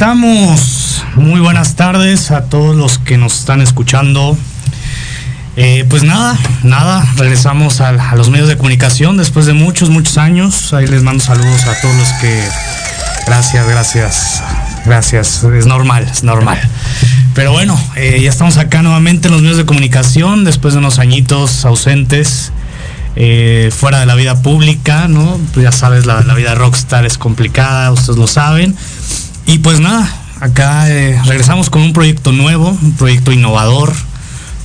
Estamos? Muy buenas tardes a todos los que nos están escuchando. Eh, pues nada, nada, regresamos a, a los medios de comunicación después de muchos, muchos años. Ahí les mando saludos a todos los que... Gracias, gracias, gracias. Es normal, es normal. Pero bueno, eh, ya estamos acá nuevamente en los medios de comunicación después de unos añitos ausentes. eh, fuera de la vida pública, ¿no? Pues ya sabes, la, la vida rockstar es complicada, ustedes lo saben. Y pues nada, acá eh, regresamos con un proyecto nuevo, un proyecto innovador,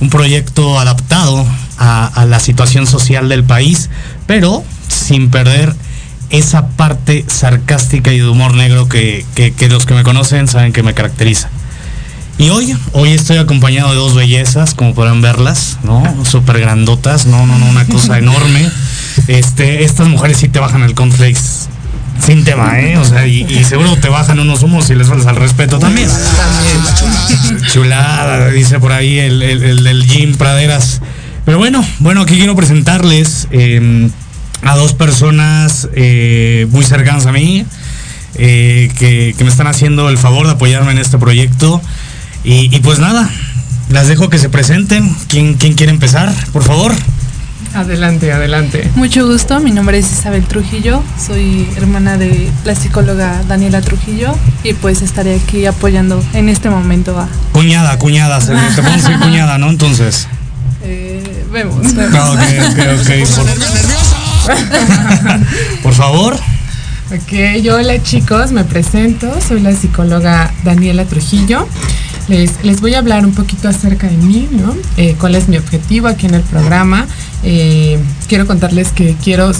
un proyecto adaptado a, a la situación social del país, pero sin perder esa parte sarcástica y de humor negro que, que- que los que me conocen saben que me caracteriza. Y hoy, hoy estoy acompañado de dos bellezas, como podrán verlas, ¿no? Súper grandotas, no, no, no, una cosa enorme. Este, estas mujeres sí te bajan el cornflakes sin tema, ¿eh? O sea, y, y seguro te bajan unos humos y les faltas al respeto también. Chulada, dice por ahí el, el, el del Jim Praderas. Pero bueno, bueno, aquí quiero presentarles eh, a dos personas eh, muy cercanas a mí, eh, que, que me están haciendo el favor de apoyarme en este proyecto. Y, y pues nada, las dejo que se presenten. ¿Quién, quién quiere empezar, por favor? Adelante, adelante. Mucho gusto, mi nombre es Isabel Trujillo, soy hermana de la psicóloga Daniela Trujillo y pues estaré aquí apoyando en este momento a... Cuñada, cuñada, se, te puedo decir cuñada, ¿no? Entonces. eh, vemos. Ah, ok, ok, ok. Por, por favor. Ok, yo hola chicos, me presento, soy la psicóloga Daniela Trujillo. Les, voy a hablar un poquito acerca de mí, ¿no? Eh, ¿Cuál es mi objetivo aquí en el programa? Eh, quiero contarles que quiero eh,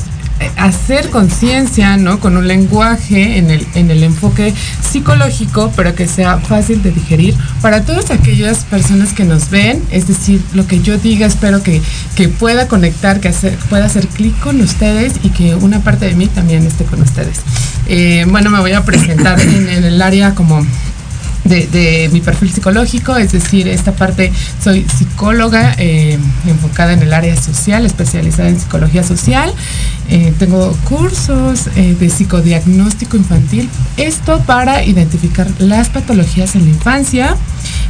hacer conciencia, ¿no? Con un lenguaje en el, en el enfoque psicológico, pero que sea fácil de digerir para todas aquellas personas que nos ven. Es decir, lo que yo diga, espero que, que pueda conectar, que hacer- pueda hacer clic con ustedes y que una parte de mí también esté con ustedes. Bueno, me voy a presentar en, en el área como de, mi perfil psicológico, es decir, esta parte soy psicóloga eh, enfocada en el área social, especializada en psicología social. Eh, tengo cursos eh, de psicodiagnóstico infantil, esto para identificar las patologías en la infancia.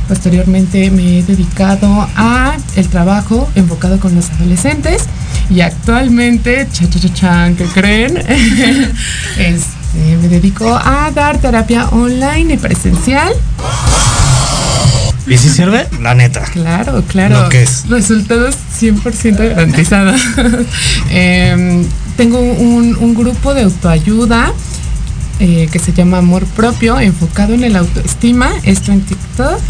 Posteriormente me he dedicado a el trabajo enfocado con los adolescentes y actualmente, cha cha cha chan, ¿qué creen? este, me dedico a dar terapia online y presencial. ¿Y si sirve? La neta. Claro, claro. Lo que es. Resultados 100% garantizados. Em, tengo un, un grupo de autoayuda eh, que se llama Amor Propio, enfocado en el autoestima, esto en TikTok.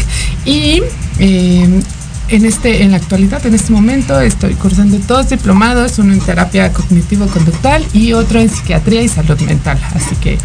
Y em, en, este, en la actualidad, en este momento, estoy cursando dos diplomados, uno en terapia cognitivo-conductual y otro en psiquiatría y salud mental. Así que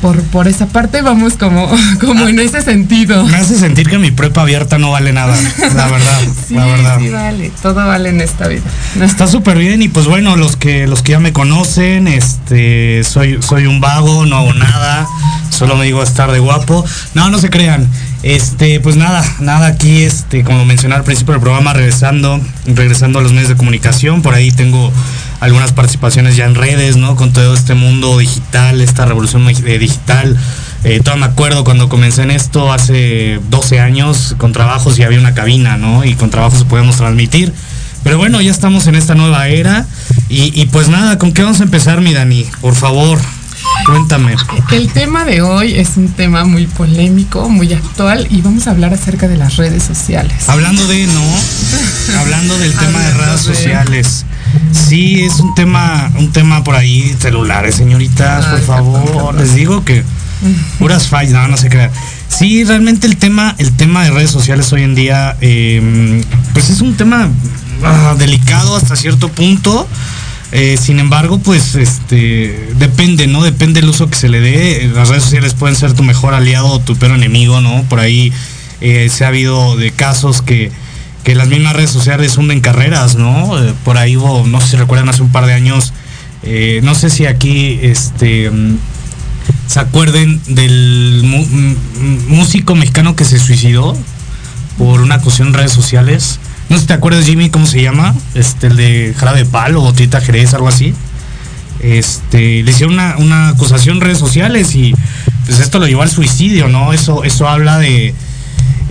por, por esa parte vamos como, como en ese sentido. Me hace sentir que mi prepa abierta no vale nada, la verdad, Sí, la verdad. sí vale, todo vale en esta vida. Está súper bien y pues bueno, los que los que ya me conocen, este, soy soy un vago, no hago nada, solo me digo estar de guapo. No, no se crean. Este, pues nada, nada aquí, este, como mencioné al principio del programa, regresando, regresando a los medios de comunicación, por ahí tengo algunas participaciones ya en redes, ¿no? Con todo este mundo digital, esta revolución eh, digital. Eh, me acuerdo cuando comencé en esto hace 12 años con trabajos y había una cabina, ¿no? Y con trabajos podíamos transmitir. Pero bueno, ya estamos en esta nueva era. Y, y pues nada, ¿con qué vamos a empezar, mi Dani? Por favor. Cuéntame. El tema de hoy es un tema muy polémico, muy actual y vamos a hablar acerca de las redes sociales. Hablando de, ¿no? Hablando del tema de redes de- sociales. Sí, es un tema, un tema por ahí, celulares, señoritas, por favor. perdón. Les digo que puras fallas, no, no se crean. Sí, realmente el tema, el tema de redes sociales hoy en día, eh, pues es un tema ah, delicado hasta cierto punto. Eh, sin embargo, pues este depende, ¿no? Depende del uso que se le dé. Las redes sociales pueden ser tu mejor aliado o tu peor enemigo, ¿no? Por ahí eh, se ha habido de casos que, que las mismas redes sociales hunden carreras, ¿no? Eh, por ahí no sé si recuerdan, hace un par de años, no sé si aquí este mm, se acuerden del mu- m- m- músico mexicano que se suicidó por una acusación en redes sociales. No sé si te acuerdas, Jimmy, cómo se llama, este, el de Jarabe Palo o Tita Jerez, algo así. Este, le hicieron una, una acusación en redes sociales y pues esto lo llevó al suicidio, ¿no? Eso, eso habla de,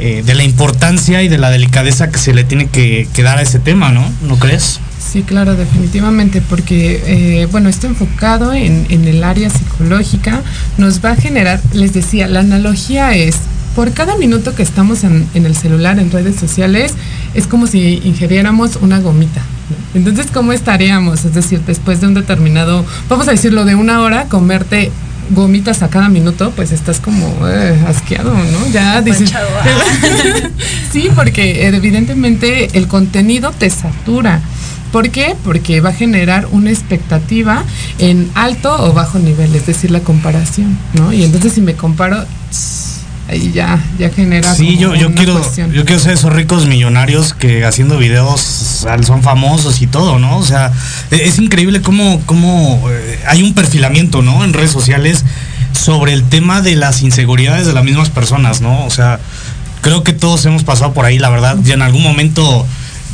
eh, de la importancia y de la delicadeza que se le tiene que, dar a ese tema, ¿no? ¿No crees? Sí, claro, definitivamente, porque, eh, bueno, esto enfocado en, en el área psicológica nos va a generar, les decía, la analogía es, por cada minuto que estamos en, en el celular, en redes sociales, es como si ingiriéramos una gomita. ¿no? Entonces, ¿cómo estaríamos? Es decir, después de un determinado, vamos a decirlo, de una hora, comerte gomitas a cada minuto, pues estás como eh, asqueado, ¿no? Ya dices... Sí, porque evidentemente el contenido te satura. ¿Por qué? Porque va a generar una expectativa en alto o bajo nivel, es decir, la comparación, ¿no? Y entonces si me comparo, ahí ya, ya genera Sí, yo, yo quiero, cuestión. yo quiero ser esos ricos millonarios que haciendo videos son famosos y todo, ¿no? O sea, e- es increíble cómo, cómo eh, hay un perfilamiento, ¿no? En redes sociales sobre el tema de las inseguridades de las mismas personas, ¿no? O sea, creo que todos hemos pasado por ahí, la verdad, ya en algún momento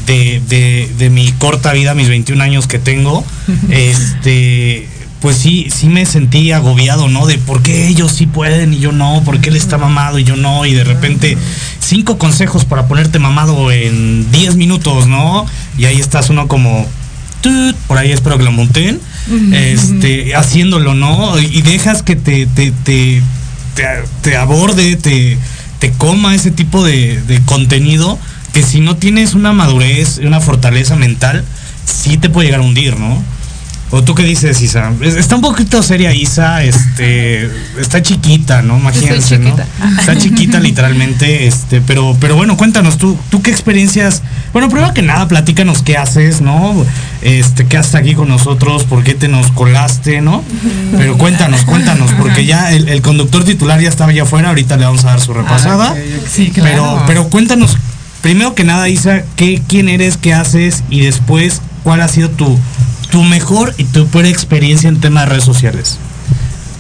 de, de- de mi corta vida, mis 21 años que tengo, este, pues sí, sí me sentí agobiado, ¿no? De por qué ellos sí pueden y yo no, por qué él está mamado y yo no, y de repente cinco consejos para ponerte mamado en 10 minutos, ¿no? Y ahí estás uno como, tut, por ahí espero que lo monten, este, haciéndolo, ¿no? Y dejas que te, te, te, te, te aborde, te, te coma ese tipo de, de contenido que si no tienes una madurez, una fortaleza mental, sí te puede llegar a hundir, ¿no? ¿O tú qué dices, Isa? Es- Está un poquito seria Isa, este, está chiquita, ¿no? Imagínense, chiquita. ¿no? Está chiquita literalmente, este, pero, pero bueno, cuéntanos, tú, tú qué experiencias, bueno, primero que nada, platícanos qué haces, ¿no? Este, qué haces aquí con nosotros, por qué te nos colaste, ¿no? Pero cuéntanos, cuéntanos, porque ya el, el conductor titular ya estaba allá afuera, ahorita le vamos a dar su repasada. Ah. Sí, Pero, claro. pero cuéntanos, primero que nada, Isa, ¿qué, quién eres, qué haces y después cuál ha sido tu, tu mejor y tu peor experiencia en tema de redes sociales.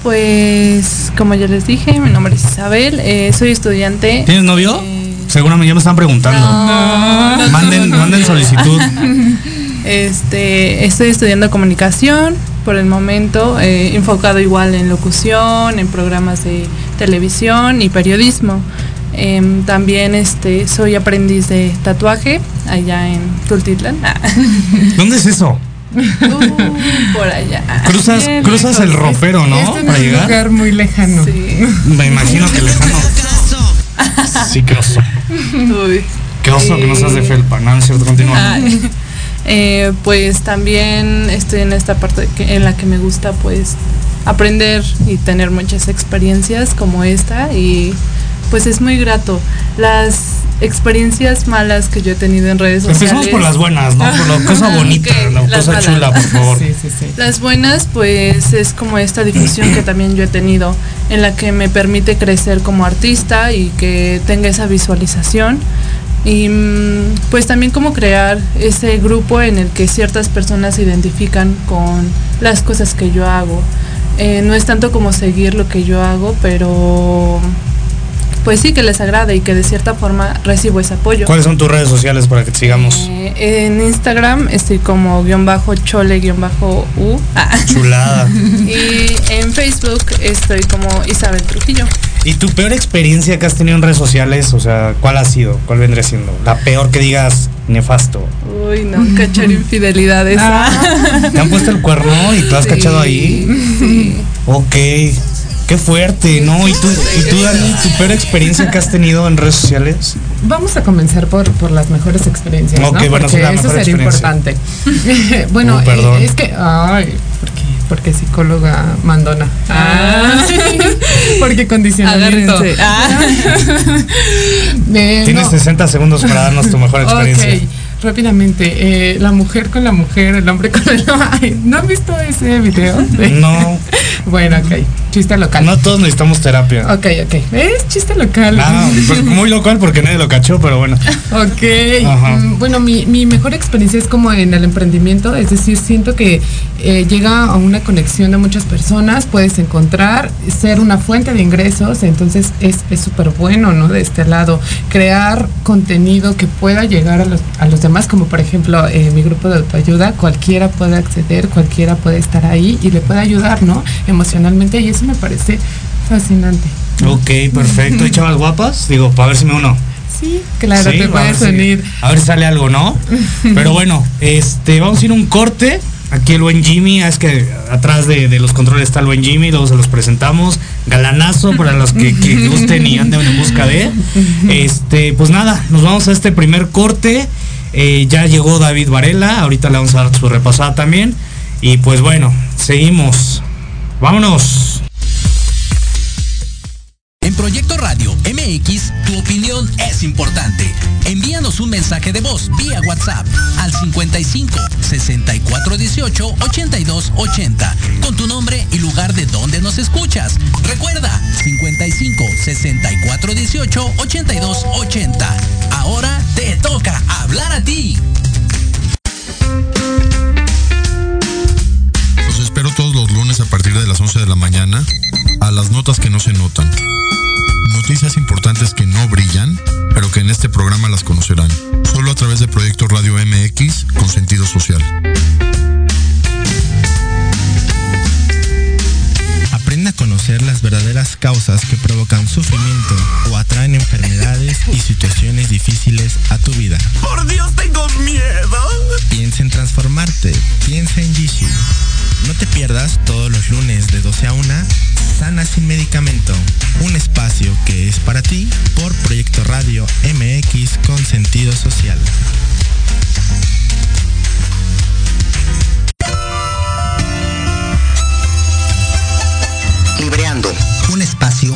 Pues, como ya les dije, mi nombre es Isabel, eh, soy estudiante. ¿Tienes novio? Eh, Seguramente ya me están preguntando. no, no, Manden, manden solicitud. Este, estoy estudiando comunicación por el momento, eh, enfocado igual en locución, en programas de televisión y periodismo. Em, también este, soy aprendiz de tatuaje allá en Tultitlán. ¿Dónde es eso? Uh, por allá. Cruzas, Bien cruzas el ropero, ¿no? Este no Para es un llegar. lugar muy lejano. Sí. Me imagino que lejano. Sí, qué oso. Uy. Qué oso que no seas de felpa. No, es cierto, continúa. Eh, pues también estoy en esta parte que- en la que me gusta pues aprender y tener muchas experiencias como esta y pues es muy grato. Las experiencias malas que yo he tenido en redes sociales. Empecemos por las buenas, ¿no? Por la cosa bonita, Ok, la las cosa malas. chula, por favor. Sí, sí, sí. Las buenas, pues es como esta difusión que también yo he tenido, en la que me permite crecer como artista y que tenga esa visualización. Y mm, pues también como crear ese grupo en el que ciertas personas se identifican con las cosas que yo hago. Eh, no es tanto como seguir lo que yo hago, pero pues sí que les agrada y que de cierta forma recibo ese apoyo. ¿Cuáles son tus redes sociales para que te sigamos? Eh, en Instagram estoy como guion bajo chole guion bajo u. Ah. Chulada. Y en Facebook estoy como Isabel Trujillo. ¿Y tu peor experiencia que has tenido en redes sociales? O sea, ¿cuál ha sido? ¿Cuál vendría siendo? La peor que digas, nefasto. Uy, no, cachar infidelidades. Ah. ¿Te han puesto el cuerno y tú has Sí, cachado ahí? Sí. Ok. Qué fuerte, ¿no? ¿Y tú, ¿Y tú, Dani, tu peor experiencia que has tenido en redes sociales? Vamos a comenzar por, por las mejores experiencias, Ok, ¿no? bueno, Porque la eso sería importante. bueno, Oh, perdón. eh, es que, ay, porque, porque psicóloga mandona. Ah. porque condicionamiento. Ah. Eh, Tienes no. 60 segundos para darnos tu mejor experiencia. Rápidamente. eh, la mujer con la mujer, el hombre con el hombre. ¿No han visto ese video? No, Bueno, ok. Chiste local. no todos necesitamos terapia. Ok, ok. Es chiste local. Ah, pues muy local porque nadie lo cachó, pero bueno. Ok. Ajá. Mm, Bueno, mi, mi mejor experiencia es como en el emprendimiento, es decir, siento que eh, llega a una conexión de muchas personas, puedes encontrar, ser una fuente de ingresos, entonces es súper bueno, ¿no? De este lado, crear contenido que pueda llegar a los, a los demás, como por ejemplo eh, mi grupo de autoayuda, cualquiera puede acceder, cualquiera puede estar ahí y le puede ayudar, ¿no? Emocionalmente y eso me parece fascinante. Ok, perfecto. ¿Y chavas guapas? Digo, para ver si me uno. Sí, claro, Sí, te puedes a si-. A ver si sale algo, ¿no? Pero bueno, este, vamos a ir a un corte. Aquí el buen Jimmy, es que atrás de, de los controles está el buen Jimmy, luego se los presentamos. Galanazo para los que, que gusten y anden en busca de. Este, pues nada, nos vamos a este primer corte. Eh, ya llegó David Varela, ahorita le vamos a dar su repasada también. Y pues bueno, seguimos. Vámonos. Proyecto Radio MX, tu opinión es importante. Envíanos un mensaje de voz vía WhatsApp al 55 64 18 82 80 con tu nombre y lugar de donde nos escuchas. Recuerda 55 64 18 82 80. Ahora te toca hablar a ti. Los espero todos los lunes a partir de las 11 de la mañana a las notas que no se notan. Noticias importantes que no brillan, pero que en este programa las conocerán. Solo a través de Proyecto Radio MX con sentido social. Aprende a conocer las verdaderas causas que provocan sufrimiento o atraen enfermedades y situaciones difíciles a tu vida. Por Dios, tengo miedo. Piensa en transformarte. Piensa en Jishu. No te pierdas todos los lunes de 12 a 1 Sana sin medicamento. Un espacio que es para ti por Proyecto Radio MX con sentido social. Libreando, un espacio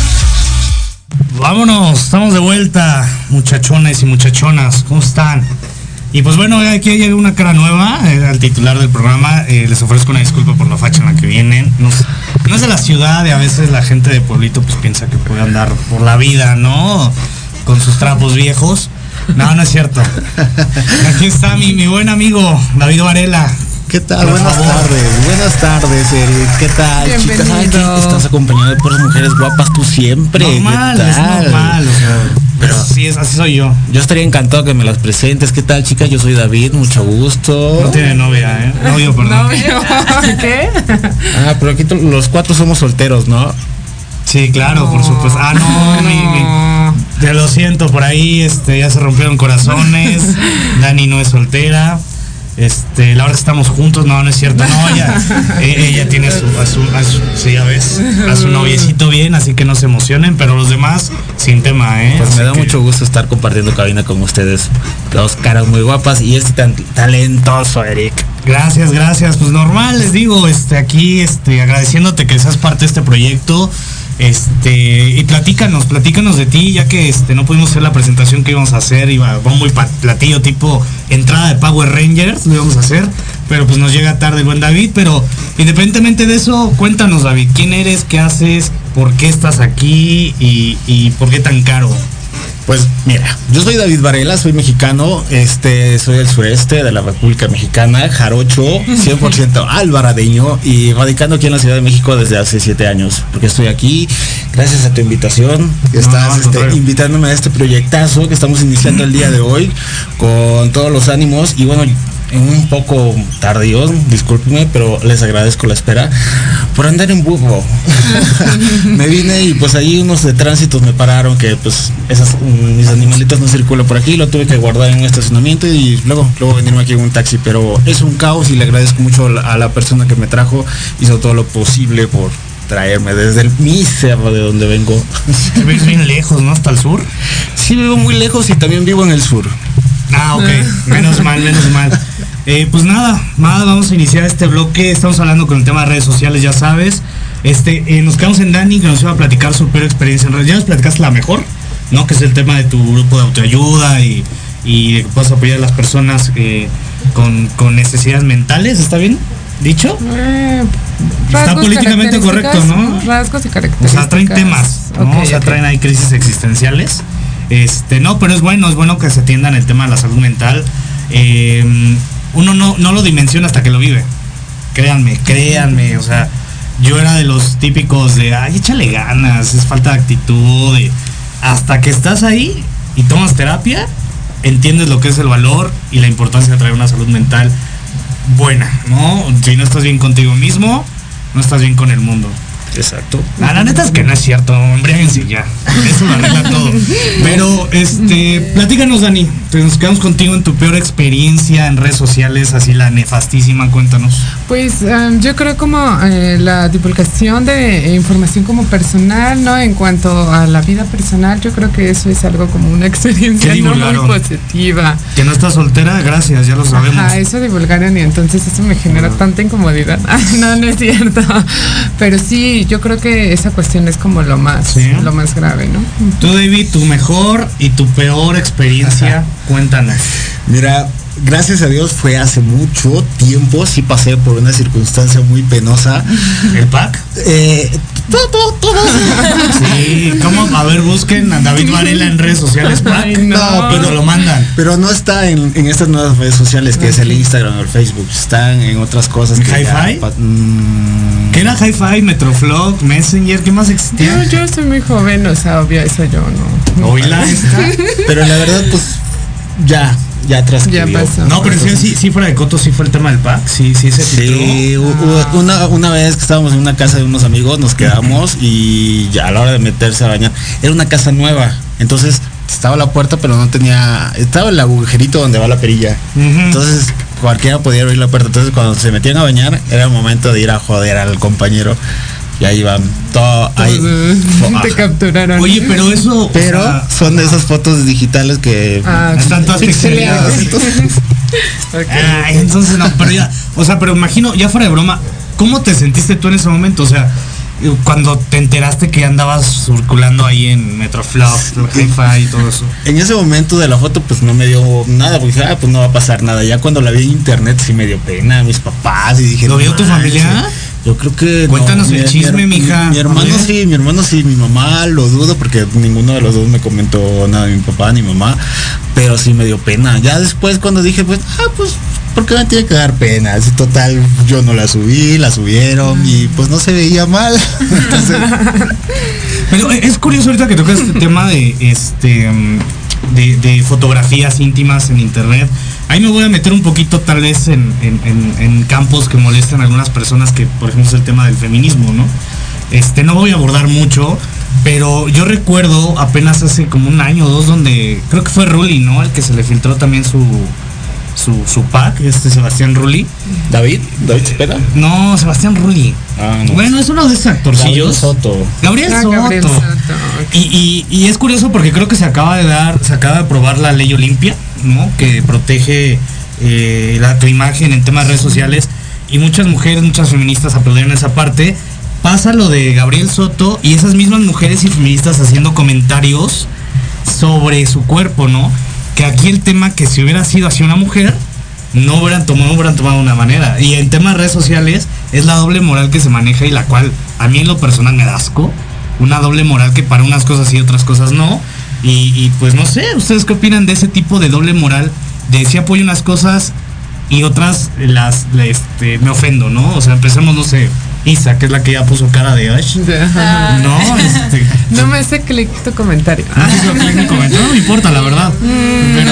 Vámonos, estamos de vuelta, muchachones y muchachonas, ¿cómo están? Y pues bueno, aquí llega una cara nueva eh, al titular del programa. eh, les ofrezco una disculpa por la facha en la que vienen. No, no es de la ciudad y a veces la gente de pueblito pues piensa que puede andar por la vida, ¿no? Con sus trapos viejos. No, no es cierto. Aquí está mi, mi buen amigo David Varela. ¿Qué tal? Por buenas favor. tardes, buenas tardes, Eric. ¿Qué tal, chicas? Ay, que Bienvenido. estás acompañado de puras mujeres guapas tú siempre. Normal, ¿Qué es tal? normal. o sea, pero sí, es, así soy yo. Yo estaría encantado que me las presentes. ¿Qué tal, chicas? Yo soy David, mucho gusto. No tiene novia, ¿eh? Novio, perdón. ¿Qué? Ah, pero aquí los cuatro somos solteros, ¿no? Sí, claro, por supuesto. Ah, no, mi, mi- te lo siento, por ahí este, ya se rompieron corazones. Dani no es soltera. Este, la hora que estamos juntos, no, no es cierto, no, ella, e- ella tiene a su, a su, a su- sí, ya ves, a su noviecito bien, así que no se emocionen, pero los demás, sin tema, ¿eh? Pues me da que- mucho gusto estar compartiendo cabina con ustedes. Dos caras muy guapas y este tan talentoso, Eric. Gracias, gracias. Pues normal, les digo, este, aquí, este, agradeciéndote que seas parte de este proyecto. Este, y platícanos, platícanos de ti, ya que este, no pudimos hacer la presentación que íbamos a hacer, iba bombo y platillo tipo entrada de Power Rangers, lo íbamos a hacer, pero pues nos llega tarde buen David, pero independientemente de eso, cuéntanos David, ¿quién eres, qué haces, por qué estás aquí y, y por qué tan caro? Pues mira, yo soy David Varela, soy mexicano, este, soy del sureste de la República Mexicana, jarocho, 100% albaradeño y radicando aquí en la Ciudad de México desde hace siete años, porque estoy aquí gracias a tu invitación, que estás este, invitándome a este proyectazo que estamos iniciando el día de hoy con todos los ánimos y bueno, en un poco tardío, discúlpenme, pero les agradezco la espera por andar en burro. me vine y pues ahí unos de tránsitos me pararon que pues esas mm, mis animalitos no circulan por aquí, lo tuve que guardar en un estacionamiento y luego luego venirme aquí en un taxi, pero es un caos y le agradezco mucho a la, persona que me trajo, hizo todo lo posible por traerme desde el mi cerro de donde vengo. Te ves bien lejos, ¿no? Hasta el sur. Sí vivo muy lejos y también vivo en el sur. Ah, ok. Menos mal, menos mal. Eh, pues nada, nada, vamos a iniciar este bloque. Estamos hablando con el tema de redes sociales, ya sabes. Este, eh, nos quedamos en Dani que nos iba a platicar su peor experiencia en redes. Ya nos platicaste la mejor, ¿no? Que es el tema de tu grupo de autoayuda y, y de que puedas apoyar a las personas eh, con, con necesidades mentales, ¿está bien? ¿Dicho? Eh, Está políticamente correcto, ¿no? Rasgos y O características. sea, traen temas, ¿no? Ok, o sea, traen ahí crisis existenciales. Este, no, pero es bueno, es bueno que se atiendan el tema de la salud mental. Eh, uno no, no lo dimensiona hasta que lo vive. Créanme, créanme, o sea, yo era de los típicos de, ay, échale ganas, es falta de actitud. hasta que estás ahí y tomas terapia, entiendes lo que es el valor y la importancia de traer una salud mental buena, ¿no? Si no estás bien contigo mismo, no estás bien con el mundo. Exacto. Ah, la neta es que no es cierto, embriáguense ya. Eso lo arregla todo. Pero, este, platícanos, Dani. Pues Nos quedamos contigo en tu peor experiencia en redes sociales, así la nefastísima, cuéntanos. Pues em, yo creo como eh, la divulgación de información como personal, ¿no? En cuanto a la vida personal, yo creo que eso es algo como una experiencia ¿Qué no muy positiva. Que no estás soltera, gracias, ya lo sabemos. Ajá, eso divulgaron y entonces eso me genera tanta incomodidad. No, no es cierto. Pero sí, yo creo que esa cuestión es como lo más, Sí. lo más grave, ¿no? Tú, David, tu mejor y tu peor experiencia, cuéntanos. Mira, gracias a Dios fue hace mucho tiempo, sí pasé por una circunstancia muy penosa. ¿El pack? Eh, Sí, ¿cómo? A ver, busquen a David Varela en redes sociales, pack. Ay, no. pero lo mandan. pero no está en, en estas nuevas redes sociales que es el Instagram o el Facebook, están en otras cosas. ¿En que ya Hi-Fi? pa- mm, ¿Qué era Hi-Fi, Metroflog, Messenger? ¿Qué más existía? yo soy muy joven, o sea, obvio, eso yo no. no Oíla esta. Pero la verdad, pues ya, ya pasó. No, pero sí, sí, sí, fuera de coto, sí fue el tema del pack. Sí, sí, se Sí, hubo una, una vez que estábamos en una casa de unos amigos, nos quedamos y ya a la hora de meterse a bañar, era una casa nueva, entonces estaba la puerta pero no tenía, estaba el agujerito donde va la perilla, entonces cualquiera podía abrir la puerta, entonces cuando se metían a bañar era el momento de ir a joder al compañero y ahí van todo ahí. Te Ajá. capturaron. Oye, pero eso. o Pero sea, son de esas fotos digitales que Ah, están todas pixeleadas. Ok. Ay, entonces no, pero ya. O sea, pero imagino, ya fuera de broma, ¿cómo te sentiste tú en ese momento? O sea, cuando te enteraste que andabas circulando ahí en Metroflog, Hi-Fi y todo eso. En ese momento de la foto pues no me dio nada, porque dije, ah, pues no va a pasar nada. Ya cuando la vi en internet sí me dio pena, mis papás, y dije, ¿Lo "No vio tu manches". familia? Yo creo que. Cuéntanos el mi- chisme, mi, mija. Mi, hermano sí, mi hermano sí, mi mamá lo dudo porque ninguno de los dos me comentó nada de mi papá ni mamá, pero sí me dio pena. Ya después cuando dije, pues, ah, pues, ¿por qué me tiene que dar pena? Así total, yo no la subí, la subieron y pues no se veía mal. Entonces, Pero es curioso ahorita que tocas este tema de este mm, de, de fotografías íntimas en internet. Ahí me voy a meter un poquito tal vez en, en- en- en campos que molestan a algunas personas que, por ejemplo, es el tema del feminismo, ¿no? Este, no voy a abordar mucho, pero yo recuerdo apenas hace como un año o dos donde creo que fue Ruli, ¿no? El que se le filtró también su su, su pack, este Sebastián Rulli. David, David Cepeda. No, Sebastián Rulli. Ah, no. Bueno, es uno de esos Gabriel actorcillos. Soto. Gabriel Ah, Soto. Gabriel Soto. Y, y- y es curioso porque creo que se acaba de dar, se acaba de aprobar la ley Olimpia, ¿no? Que protege eh, la, tu imagen en temas de redes sociales. Y muchas mujeres, muchas feministas aplaudieron esa parte. Pasa lo de Gabriel Soto y esas mismas mujeres y feministas haciendo comentarios sobre su cuerpo, ¿no? Que aquí el tema que si hubiera sido así una mujer, no hubieran tomado, no hubieran tomado una manera. Y en temas de redes sociales es la doble moral que se maneja y la cual a mí en lo personal me da asco. Una doble moral que para unas cosas y otras cosas no. Y, y, pues no sé, ¿ustedes qué opinan de ese tipo de doble moral? De si apoyo unas cosas y otras las este, me ofendo, ¿no? O sea, empecemos, no sé, Isa, que es la que ya puso cara de Ash. Ajá. No, este. No me hace clic tu comentario. Ah, sí, lo clic en comentario, no me importa, la verdad. Pero,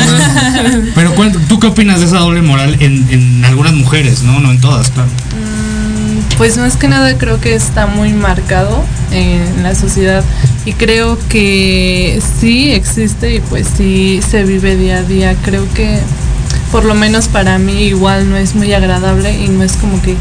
pero ¿cuál- ¿tú qué opinas de esa doble moral en, en algunas mujeres, no? No en todas, claro. Pues más que nada creo que está muy marcado en la sociedad y creo que sí existe y pues sí se vive día a día. Creo que por lo menos para mí igual no es muy agradable y no es como que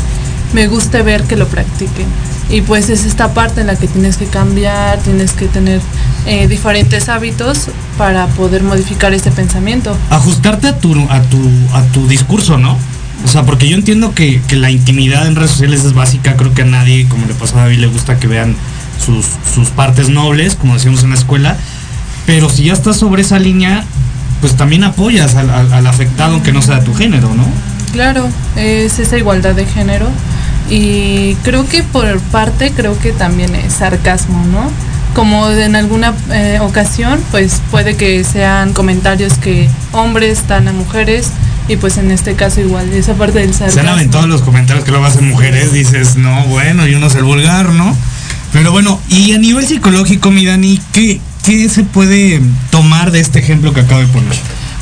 me guste ver que lo practiquen. Y pues es esta parte en la que tienes que cambiar, tienes que tener eh, diferentes hábitos para poder modificar este pensamiento. Ajustarte a tu, a tu, a tu discurso, ¿no? O sea, porque yo entiendo que, que la intimidad en redes sociales es básica, creo que a nadie, como le pasó a David, le gusta que vean sus, sus partes nobles, como decíamos en la escuela, pero si ya estás sobre esa línea, pues también apoyas al afectado aunque no sea de tu género, ¿no? Claro, es esa igualdad de género y creo que por parte creo que también es sarcasmo, ¿no? Como en alguna eh, ocasión, pues puede que sean comentarios que hombres dan a mujeres y pues en este caso igual esa parte del Se han sarcasmo. aventado los comentarios que luego hacen mujeres, dices, no, bueno, y uno es el vulgar, ¿no? Pero bueno, y a nivel psicológico, mi Dani, ¿qué, qué se puede tomar de este ejemplo que acabo de poner?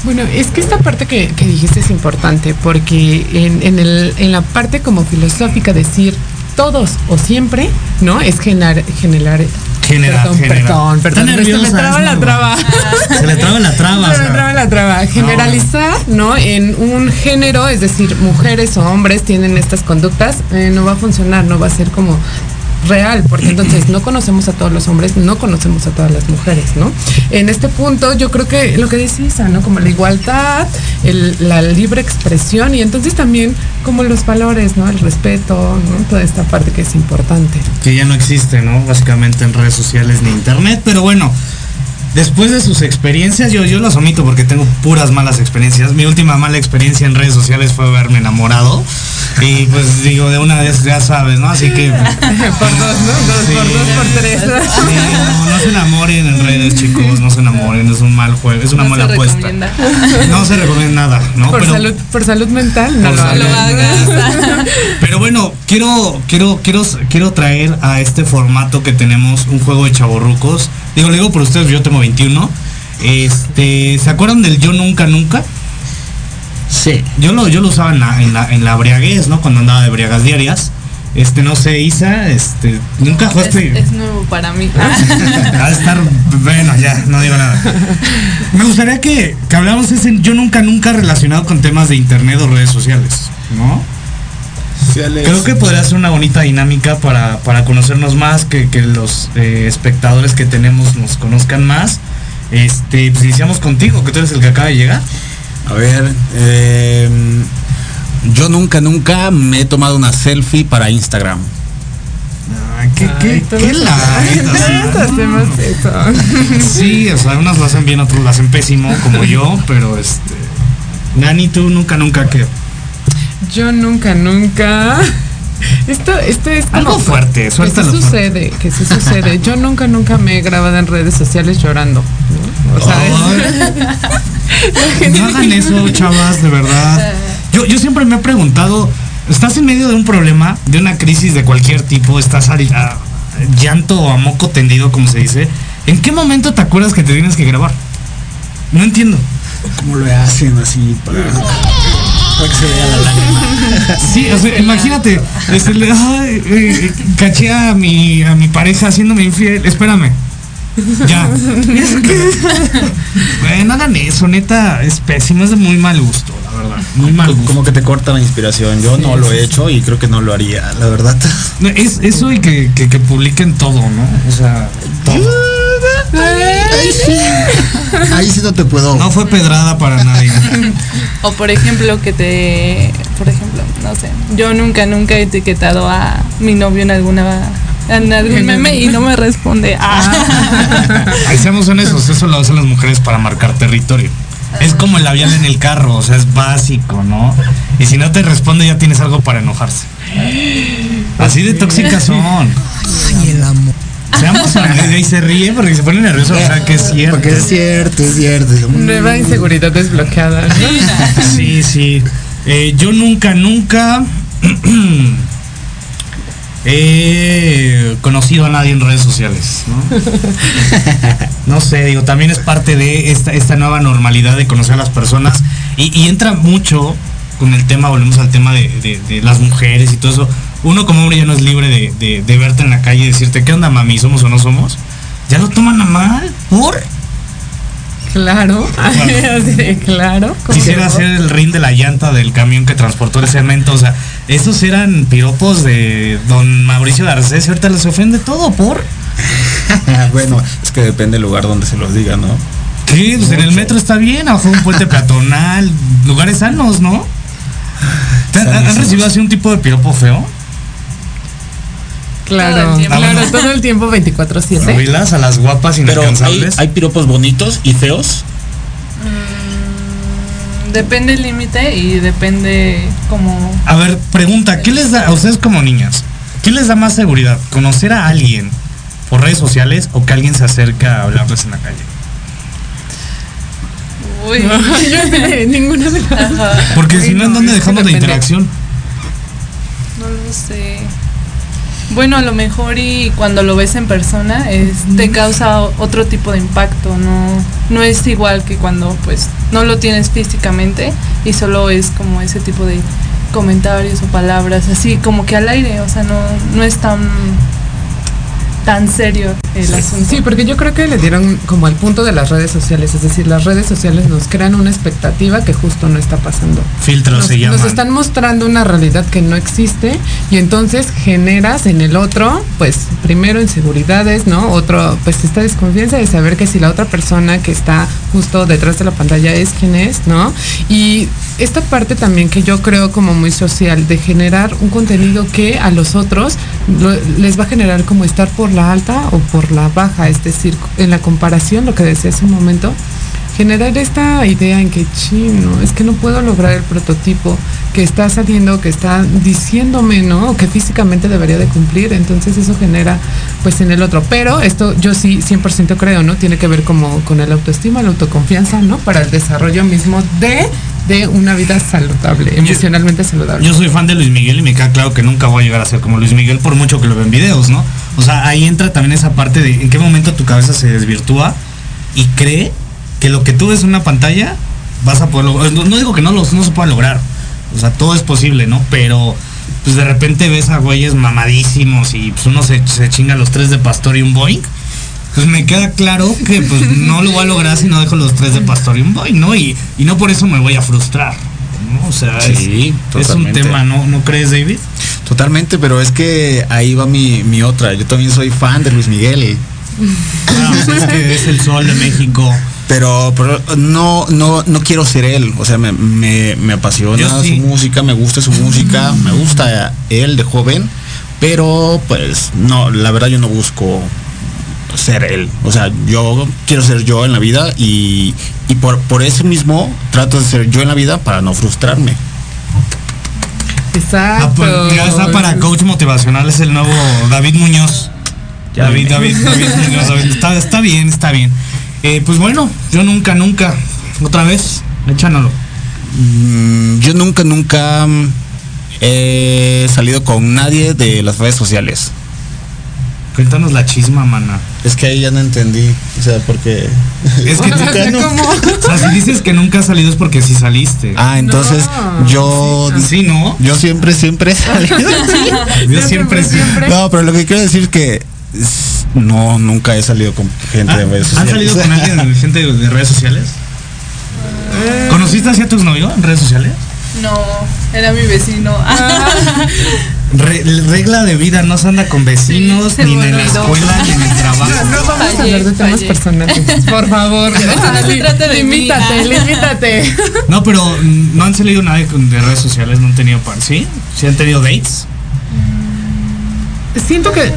Bueno, es que esta parte que, que dijiste es importante porque en, en, el, en la parte como filosófica decir todos o siempre, ¿no? Es generar, generar Generar, perdón, perdón, perdón, Está se me traba la traba. Se le traba la traba. Se me traba la traba. Generalizar, ¿no? En un género, es decir, mujeres o hombres tienen estas conductas, eh, no va a funcionar, no va a ser como real, porque entonces no conocemos a todos los hombres, no conocemos a todas las mujeres, ¿no? En este punto yo creo que lo que dice Isa, ¿no? Como la igualdad, el- la libre expresión y entonces también como los valores, ¿no? El respeto, ¿no? Toda esta parte que es importante. que ya no existe, ¿no? Básicamente en redes sociales ni internet, pero bueno, después de sus experiencias, yo, yo las omito porque tengo puras malas experiencias. Mi última mala experiencia en redes sociales fue haberme enamorado. Y pues digo, de una vez ya sabes, ¿no? Así que... por dos, ¿no? Dos, Sí. por dos, por tres. Sí, no, no se enamoren en redes, chicos, no se enamoren, es un mal juego, es una No mala se apuesta. recomienda. No se recomienda nada, ¿no? Por Pero- salud, por salud mental, no Por lo salud. hagas. Lo hagas. Pero bueno, quiero, quiero, quiero, quiero traer a este formato que tenemos un juego de chavorrucos. Digo, le digo por ustedes, yo tengo 21. Este, ¿se acuerdan del yo nunca nunca? Sí. Yo lo, yo lo usaba en la, en la, en la briaguez, ¿no? Cuando andaba de briagas diarias. Este, no sé, Isa, este, nunca Es, jugaste. es nuevo para mí. Va a estar, bueno, ya, no digo nada. Me gustaría que, que habláramos ese yo nunca nunca relacionado con temas de internet o redes sociales, ¿no? Creo que podría ser una bonita dinámica para, para conocernos más, que, que los eh, espectadores que tenemos nos conozcan más. Este, pues iniciamos contigo, que tú eres el que acaba de llegar. A ver, eh, yo nunca, nunca me he tomado una selfie para Instagram. Ay, ¿Qué, qué, Ay, qué hacemos eso. Sí, o sea, unas lo hacen bien, otros lo hacen pésimo, como yo, pero este. Dani, tú nunca, nunca que. Yo nunca, nunca. Esto, esto es como Algo fuerte, que sí sucede, que sí sucede. Yo nunca, nunca me he grabado en redes sociales llorando. ¿no? O sea, Ay, no hagan eso, chavas, de verdad. Yo, yo siempre me he preguntado, estás en medio de un problema, de una crisis de cualquier tipo, estás a, a llanto o a moco tendido, como se dice. ¿En qué momento te acuerdas que te tienes que grabar? No entiendo. ¿Cómo lo hacen así para, para que se vea la lágrima? Sí, o sea, imagínate, ay, eh, caché a mi, a mi pareja haciéndome infiel, espérame. Ya. Bueno, hagan eso, neta, es pésimo, es de muy mal gusto, la verdad. Muy mal. Como- Como que te corta la inspiración. Yo no lo he hecho y creo que no lo haría, la verdad. Es eso y que, que, que publiquen todo, ¿no? O sea, todo. Ahí sí. Ahí sí no te puedo. No fue pedrada para nadie. O por ejemplo que te, por ejemplo, no sé, yo nunca, nunca he etiquetado a mi novio en alguna, en algún meme y no me responde. Ah. Ahí seamos honestos, eso lo hacen las mujeres para marcar territorio. Es como el labial en el carro, o sea, es básico, ¿no? Y si no te responde ya tienes algo para enojarse. Así de tóxicas son. Ay, el amor. Seamos honestos, y se ríe porque se pone nervioso, o sea, que es cierto. Porque es cierto, es cierto. Nueva inseguridad desbloqueada. ¿no? Sí, sí. Eh, yo nunca, nunca he conocido a nadie en redes sociales, ¿no? No sé, digo, también es parte de esta, esta nueva normalidad de conocer a las personas y, y entra mucho con el tema, volvemos al tema de, de- de las mujeres y todo eso. Uno como hombre ya no es libre de, de- de verte en la calle y decirte, ¿qué onda, mami? ¿Somos o no somos? Ya lo toman a mal, ¿por? Claro. Así de, claro. ¿cómo Quisiera hacer el ring de la llanta del camión que transportó el cemento. O sea, esos eran piropos de don Mauricio Garcés y ahorita les ofende todo por. bueno, es que depende del lugar donde se los diga, ¿no? ¿Qué? Pues en el metro está bien, abajo un puente peatonal, lugares sanos, ¿no? ¿Te- ¿Han, han recibido así un tipo de piropo feo? Claro, Todo el tiempo. claro, todo el tiempo 24-7. ¿Novelas a las guapas Pero hay, inalcanzables? hay piropos bonitos y feos. Depende el límite y depende como A ver, pregunta, ¿qué les da a ustedes como niñas? ¿Qué les da más seguridad? ¿Conocer a alguien por redes sociales o que alguien se acerca a hablarles en la calle? uy. Yo sé, ninguna de las. Porque Uy, si no, ¿en no, dónde dejamos la interacción? No lo sé. Bueno, a lo mejor y cuando lo ves en persona es, te causa otro tipo de impacto, no, no es igual que cuando pues no lo tienes físicamente y solo es como ese tipo de comentarios o palabras, así como que al aire, o sea, no, no es tan tan serio el asunto. Sí, porque yo creo que le dieron como al punto de las redes sociales, es decir, las redes sociales nos crean una expectativa que justo no está pasando. Filtros Nos, se llaman. nos están mostrando una realidad que no existe y entonces generas en el otro, pues primero inseguridades, ¿no? Otro, pues esta desconfianza de saber que si la otra persona que está justo detrás de la pantalla es quien es, ¿no? Y esta parte también que yo creo como muy social de generar un contenido que a los otros lo- les va a generar como estar por la alta o por la baja, es decir, en la comparación, lo que decía hace un momento, generar esta idea en que chino, es que no puedo lograr el prototipo que está saliendo, que está diciéndome, ¿no? O que físicamente debería de cumplir, entonces eso genera pues en el otro, pero esto yo sí 100% creo, ¿no? Tiene que ver como con el autoestima, la autoconfianza, ¿no? Para el desarrollo mismo de de una vida saludable, emocionalmente saludable. Yo soy fan de Luis Miguel y me queda claro que nunca voy a llegar a ser como Luis Miguel por mucho que lo vea en videos, ¿no? O sea, ahí entra también esa parte de en qué momento tu cabeza se desvirtúa y cree que lo que tú ves en una pantalla vas a poder lograr. No, no digo que no, los, no se pueda lograr. O sea, todo es posible, ¿no? Pero pues de repente ves a güeyes mamadísimos y pues uno se, se chinga los tres de pastor y un boing. Pues me queda claro que pues no lo voy a lograr si no dejo los tres de pastor y un boing, ¿no? Y, y no por eso me voy a frustrar. ¿no? O sea, es- Sí, es, un tema, ¿no? ¿No crees, David? Totalmente, pero es que ahí va mi, mi otra. Yo también soy fan de Luis Miguel. Ah, pues es que es el sol de México. Pero, pero no, no, no quiero ser él. O sea, me, me, me apasiona sí. su música, me gusta su música, me gusta él de joven. Pero pues no, la verdad yo no busco ser él. O sea, yo quiero ser yo en la vida y, y por, por eso mismo trato de ser yo en la vida para no frustrarme. Ah, Exacto. pues, ya está para coach motivacional, es el nuevo David Muñoz. David, David, David Muñoz, David. Está, está bien, está bien. Eh, pues bueno, yo nunca, nunca, otra vez, échanoslo. Mm, yo nunca, nunca mm, he salido con nadie de las redes sociales. Cuéntanos la chisma, mana. Es que ahí ya no entendí. O sea, porque. Es que nunca. O sea, si dices que nunca has salido es porque sí saliste. Ah, entonces No, yo. Sí, ¿no? Yo siempre, siempre he salido. Yo siempre, sí. No, pero lo que quiero decir es que no, nunca he salido con gente Ah, de redes ¿Han sociales. salido con alguien de gente de, de redes sociales? ¿Conociste así a tu novio en redes sociales? No, era mi vecino. Re- regla de vida, no se anda con vecinos, Sí, ni en la escuela, ni en el trabajo. No vamos a hablar de temas fallé. personales. Por favor. no se trata de mí. limítate, limítate. No, pero mm, no han salido nadie con- de redes sociales, no han tenido par, ¿sí? ¿Sí han tenido dates? Siento que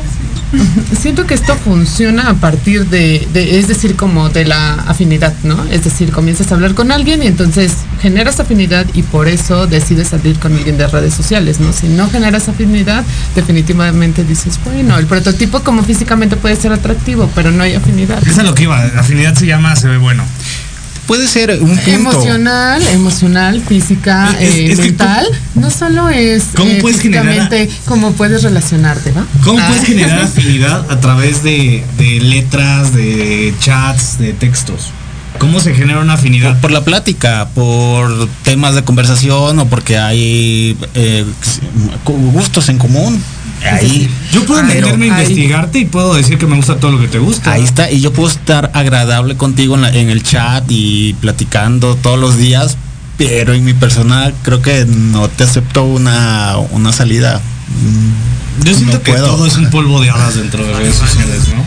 siento que esto funciona a partir de, es decir, como de la afinidad, ¿no? Es decir, comienzas a hablar con alguien y entonces generas afinidad y por eso decides salir con alguien de redes sociales, ¿no? Si no generas afinidad, definitivamente dices, bueno, el prototipo como físicamente puede ser atractivo, pero no hay afinidad. Esa es lo que iba, afinidad se llama, se ve bueno. Puede ser un punto. Emocional, emocional, física, Es- eh, es mental, no solo es ¿Cómo eh, puedes generar cómo puedes relacionarte, ¿va? ¿Cómo Ah. puedes generar afinidad a través de, de letras, de chats, de textos? ¿Cómo se genera una afinidad? Por la plática, por temas de conversación o porque hay eh, gustos en común. Ahí. Yo puedo meterme a ahí- investigarte y puedo decir que me gusta todo lo que te gusta. Ahí está, y yo puedo estar agradable contigo en, la- en el chat y platicando todos los días, pero en mi persona creo que no te acepto una, una salida. Yo siento no que puedo. todo es un polvo de hadas dentro de redes sociales, ¿no?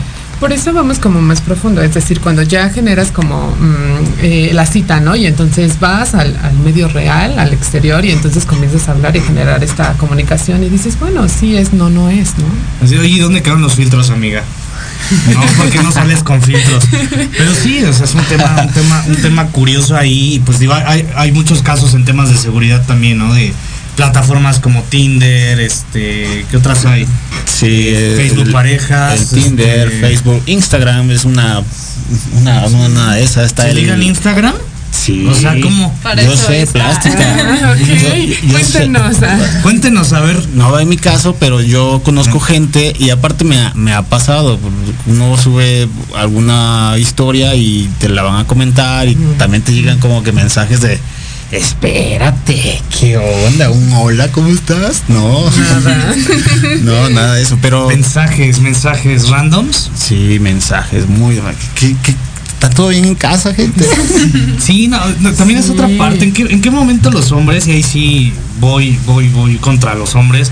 Por eso vamos como más profundo, es decir, cuando ya generas como mm, eh, la cita, ¿no? Y entonces vas al, medio real, al exterior, y entonces comienzas a hablar y generar esta comunicación y dices, bueno, sí es, no, no es, ¿no? Así, oye, ¿dónde quedaron los filtros, amiga? No, porque no sales con filtros. Pero sí, o sea, es un tema, un tema, un tema curioso ahí. Pues digo, hay, hay muchos casos en temas de seguridad también, ¿no? De plataformas como Tinder, este, ¿qué otras hay? Sí, Eh, Facebook parejas, el Tinder, este- Facebook, Instagram es una una, una de esas está ¿Se el Instagram? Sí. O sea, ¿cómo? Para Yo sé, está. plástica. Yo- yo Cuéntenos. Cuéntenos, a ver. No va en mi caso, pero yo conozco gente y aparte me ha, me ha pasado. Uno sube alguna historia y te la van a comentar y también te llegan como que mensajes de espérate, ¿qué onda? ¿Un hola? ¿Cómo estás? No. Nada. no, nada de eso, pero Mensajes, mensajes randoms. sí, mensajes muy ¿qué, qué- está todo bien en casa, gente? Sí, no, no, también es otra parte. ¿En qué, ¿En qué momento los hombres, y ahí sí voy, voy, voy contra los hombres,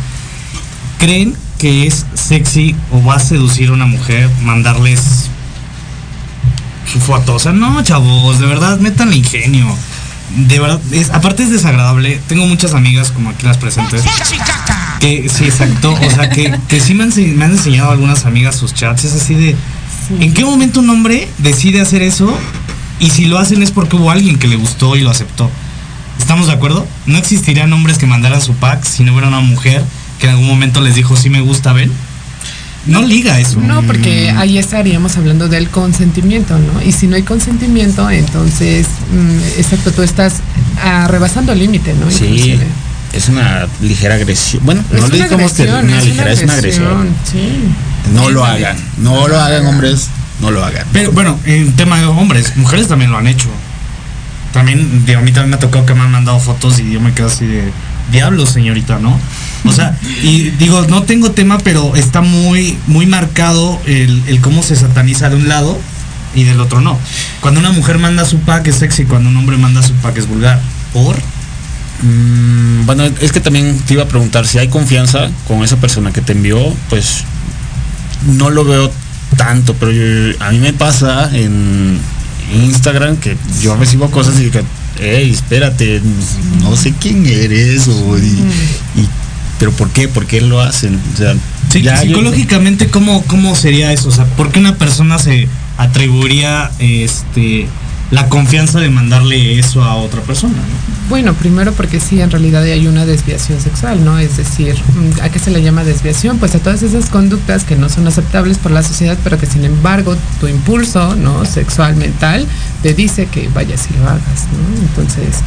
creen que es sexy o va a seducir a una mujer mandarles su foto? O sea, no, chavos, de verdad, métanle ingenio. De verdad, es, aparte es desagradable. Tengo muchas amigas, como aquí las presentes, que sí, exacto. O sea, que, que sí me han, me han enseñado algunas amigas sus chats. Es así de, ¿En qué momento un hombre decide hacer eso? Y si lo hacen es porque hubo alguien que le gustó y lo aceptó. ¿Estamos de acuerdo? No existirían hombres que mandaran su pack si no hubiera una mujer que en algún momento les dijo, sí me gusta, ven. No liga eso. No, porque ahí estaríamos hablando del consentimiento, ¿no? Y si no hay consentimiento, entonces, mm, exacto, tú estás ah, rebasando el límite, ¿no? Sí, Inclusive. es una ligera agresión. Bueno, Es no le digamos que una ligera, es una agresión. Sí. No lo hagan, no lo hagan hombres, no lo hagan. Pero bueno, en tema de hombres, mujeres también lo han hecho. También, digo, a mí también me ha tocado que me han mandado fotos y yo me quedo así de diablo, señorita, ¿no? O sea, y digo, no tengo tema, pero está muy, muy marcado el, cómo se sataniza de un lado y del otro no. Cuando una mujer manda su pack es sexy, cuando un hombre manda su pack es vulgar. ¿Por? Mm, bueno, es que también te iba a preguntar si hay confianza con esa persona que te envió, pues no lo veo tanto, pero a mí me pasa en Instagram que yo recibo cosas y que, hey, espérate, no sé quién eres o y, y- pero ¿por qué? ¿Por qué lo hacen? O sea, Sí, ya yo- psicológicamente, ¿cómo, ¿cómo sería eso? O sea, ¿por qué una persona se atribuiría este, la confianza de mandarle eso a otra persona? no? Bueno, primero porque sí, en realidad hay una desviación sexual, ¿no? Es decir, mm, ¿a qué se le llama desviación? Pues a todas esas conductas que no son aceptables por la sociedad, pero que sin embargo tu impulso, ¿no? Sexual, mental, te dice que vayas y lo hagas, ¿no? Entonces,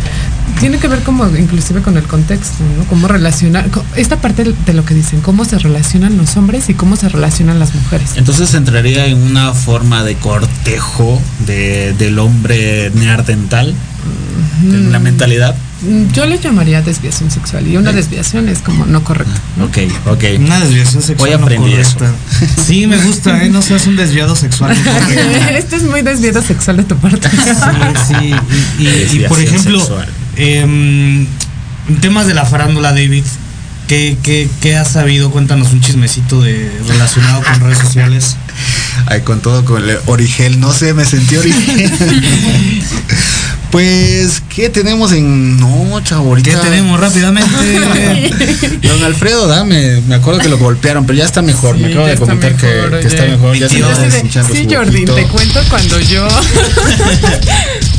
tiene que ver como inclusive con el contexto, ¿no? Cómo relacionar, esta parte de lo que dicen, cómo se relacionan los hombres y cómo se relacionan las mujeres. Entonces entraría en una forma de cortejo de, del hombre neardental. En la mentalidad. Mm, Yo le llamaría desviación sexual y una desviación es como no correcto. Ok, ok. Una desviación sexual. Hoy no aprendí correcta. Sí, me gusta, ¿eh? No seas un desviado sexual. Esto es muy desviado sexual de tu parte. Sí, sí. Y, y- y, por ejemplo, em, en temas de la farándula, David, ¿qué, qué, qué has sabido? Cuéntanos un chismecito de relacionado con redes sociales. Ay, con todo, con el origel, no sé, me sentí origel. pues, ¿qué tenemos en. No, ahorita- ¿Qué tenemos rápidamente? Don Alfredo, dame, me acuerdo que lo golpearon, pero ya está mejor. me acabo de comentar que, mejor, que está mejor. Ya se sí, Jordi, te cuento cuando yo.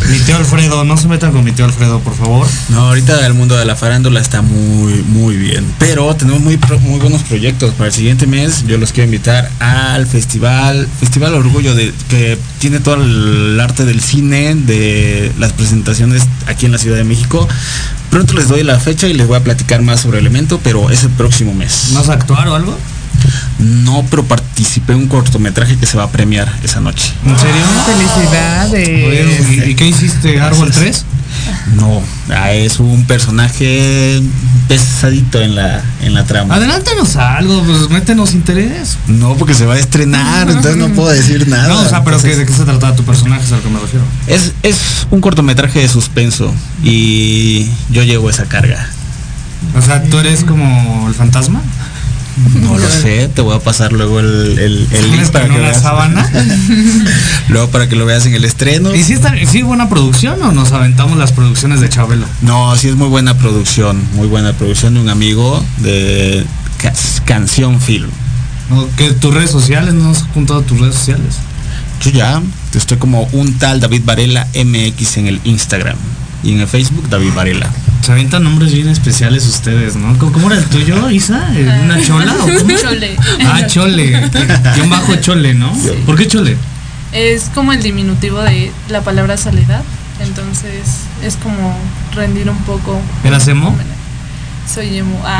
mi tío Alfredo, no se metan con mi tío Alfredo, por favor. No, ahorita el mundo de la farándula está muy, muy bien. Pero tenemos muy, muy buenos proyectos. Para el siguiente mes yo los quiero invitar al festival, Festival Orgullo, de, que tiene todo el arte del cine, de las presentaciones aquí en la Ciudad de México. Pronto les doy la fecha y les voy a platicar más sobre el evento, pero es el próximo mes. ¿Vas a actuar o algo? No, pero participé en un cortometraje que se va a premiar esa noche. ¿En serio? Felicidades. Oye, ¿Y, qué hiciste? ¿Árbol 3? No, ah, es un personaje pesadito en la, en la trama. Adelántanos algo, pues métenos interés. No, porque se va a estrenar, entonces no puedo decir nada. No, o sea, pero ¿qué- Entonces, ¿de qué se trataba tu personaje? Es a lo que me refiero. es, es un cortometraje de suspenso y yo llevo esa carga. O sea, ¿tú eres como el fantasma? No lo sé, te voy a pasar luego el, el, el link ¿Tienes para que veas. sábana? Luego para que lo veas en el estreno. ¿Y si está, sí buena producción o nos aventamos las producciones de Chabelo? No, sí es muy buena producción, muy buena producción de un amigo de Ca- Canción Film. ¿O que tus redes sociales? ¿No has juntado tus redes sociales? Yo ya estoy como un tal David Varela MX en el Instagram y en el Facebook David Varela. Se avientan nombres bien especiales ustedes, ¿no? ¿Cómo, cómo era el tuyo, Isa? ¿Eh, ¿Una chola o cómo? Chole. Ah, chole. Guión bajo chole, ¿no? ¿Por qué chole? Es como el diminutivo de la palabra soledad. Entonces es como rendir un poco. ¿Eras emo? Soy emo. Ah.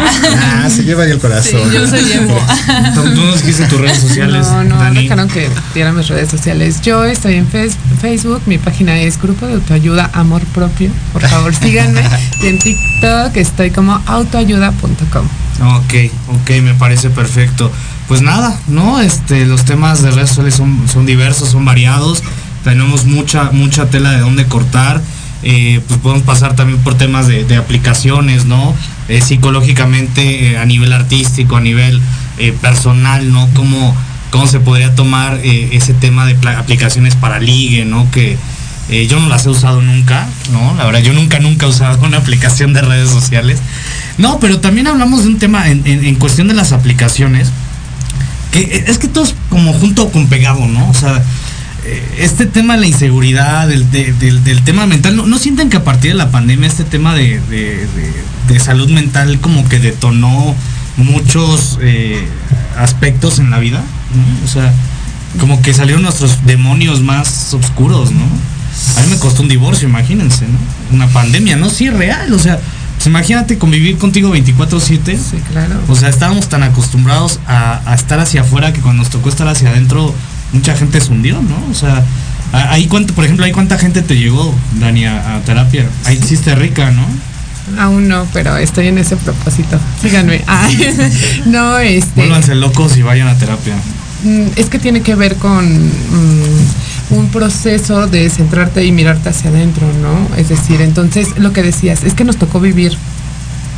Ah, se lleva el Sí, corazón. yo soy emo. ¿Tú tú nos dijiste tus redes sociales, No, no, Dani? dejaron que diera mis redes sociales. Yo estoy en Facebook, mi página es Grupo de Autoayuda Amor Propio. Por favor, síganme. Y en TikTok estoy como autoayuda.com. Ok, ok, me parece perfecto. Pues nada, ¿no? Este, los temas de redes sociales son, son diversos, son variados. Tenemos mucha, mucha tela de dónde cortar. Eh, pues podemos pasar también por temas de, aplicaciones, ¿no? Eh, psicológicamente, eh, a nivel artístico, a nivel eh, personal, ¿no? ¿Cómo, cómo se podría tomar ese tema de aplicaciones para ligue, ¿no? Que yo no las he usado nunca, ¿no? La verdad, yo nunca, nunca he usado una aplicación de redes sociales. No, pero también hablamos de un tema en, en- en cuestión de las aplicaciones, que es que todo es como junto con pegado, ¿no? O sea, este tema de la inseguridad, del, de- del- del tema mental, ¿no, ¿no sienten que a partir de la pandemia este tema de, de- de- de salud mental como que detonó muchos eh, aspectos en la vida? ¿no? O sea, como que salieron nuestros demonios más oscuros, ¿no? A mí me costó un divorcio, imagínense, ¿no? Una pandemia, ¿no? Sí, real, o sea, pues imagínate convivir contigo 24/7. Sí, claro. O sea, estábamos tan acostumbrados a, a estar hacia afuera que cuando nos tocó estar hacia adentro, mucha gente se hundió, ¿no? O sea, ahí cuánto, por ejemplo, ahí cuánta gente te llegó, Dani, a, a terapia. Ahí hiciste rica, ¿no? Aún no, pero estoy en ese propósito. Síganme. Ay, no, este. Vuélvanse locos y vayan a terapia. Mm, Es que tiene que ver con mm, un proceso de centrarte y mirarte hacia adentro, ¿no? Es decir, entonces lo que decías, es que nos tocó vivir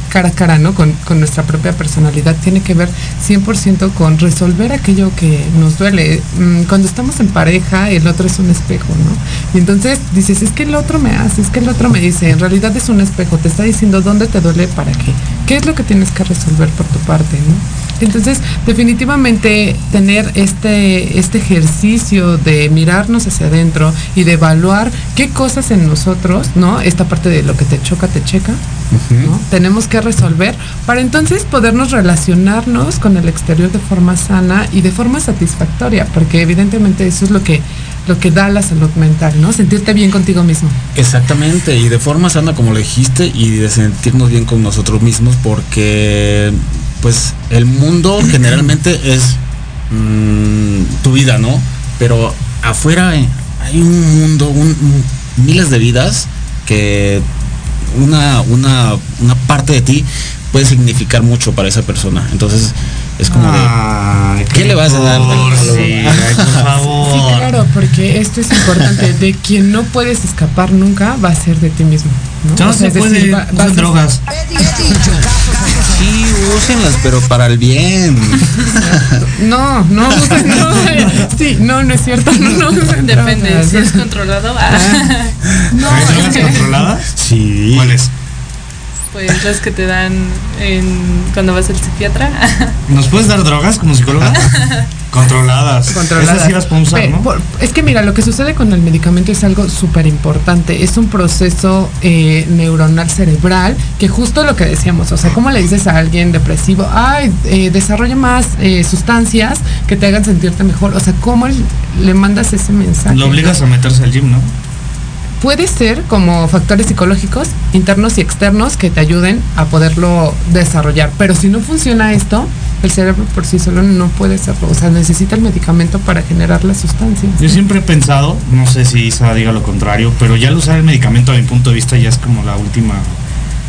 cara a cara, ¿no? Con, con nuestra propia personalidad. Tiene que ver 100% con resolver aquello que nos duele. Mm, Cuando estamos en pareja, el otro es un espejo, ¿no? Y entonces dices, es que el otro me hace, es que el otro me dice, en realidad es un espejo, te está diciendo dónde te duele, para qué. ¿Qué es lo que tienes que resolver por tu parte, ¿no? Entonces, definitivamente tener este, este ejercicio de mirarnos hacia adentro y de evaluar qué cosas en nosotros, ¿no? Esta parte de lo que te choca, te checa, ¿no? Tenemos que resolver para entonces podernos relacionarnos con el exterior de forma sana y de forma satisfactoria, porque evidentemente eso es lo que lo que da la salud mental, ¿no? Sentirte bien contigo mismo. Exactamente, y de forma sana como lo dijiste y de sentirnos bien con nosotros mismos porque pues el mundo generalmente es mm, tu vida, ¿no? Pero afuera eh, hay un mundo, un- un- miles de vidas que una, una, una parte de ti puede significar mucho para esa persona. Entonces, es como de. ¿Qué le vas a dar? Sí, por favor. Sí, claro, porque esto es importante. De quien no puedes escapar nunca va a ser de ti mismo. No, Ya no O sea, se decir, puede va- a- drogas. Sí, úsenlas, pero para el bien. No, no, usen, no, sí, no, no es cierto, no, no Depende, si es controlado, ah, No, ¿Hay drogas controladas? Sí. ¿Cuáles? pues las que te dan en, cuando vas al psiquiatra. ¿Nos puedes dar drogas como psicóloga? Controladas. controladas. Esas sí las podemos usar, ¿no? es que mira, lo que sucede con el medicamento es algo súper importante. Es un proceso eh, neuronal cerebral que justo lo que decíamos, o sea, ¿cómo le dices a alguien depresivo, ay, eh, desarrolla más eh, sustancias que te hagan sentirte mejor? O sea, ¿cómo le mandas ese mensaje? Lo obligas a meterse al gym, ¿no? Puede ser como factores psicológicos internos y externos que te ayuden a poderlo desarrollar. Pero si no funciona esto, el cerebro por sí solo no puede hacerlo. O sea, necesita el medicamento para generar las sustancias. Yo siempre he pensado, no sé si Isa diga lo contrario, pero ya al usar el medicamento a mi punto de vista ya es como la última,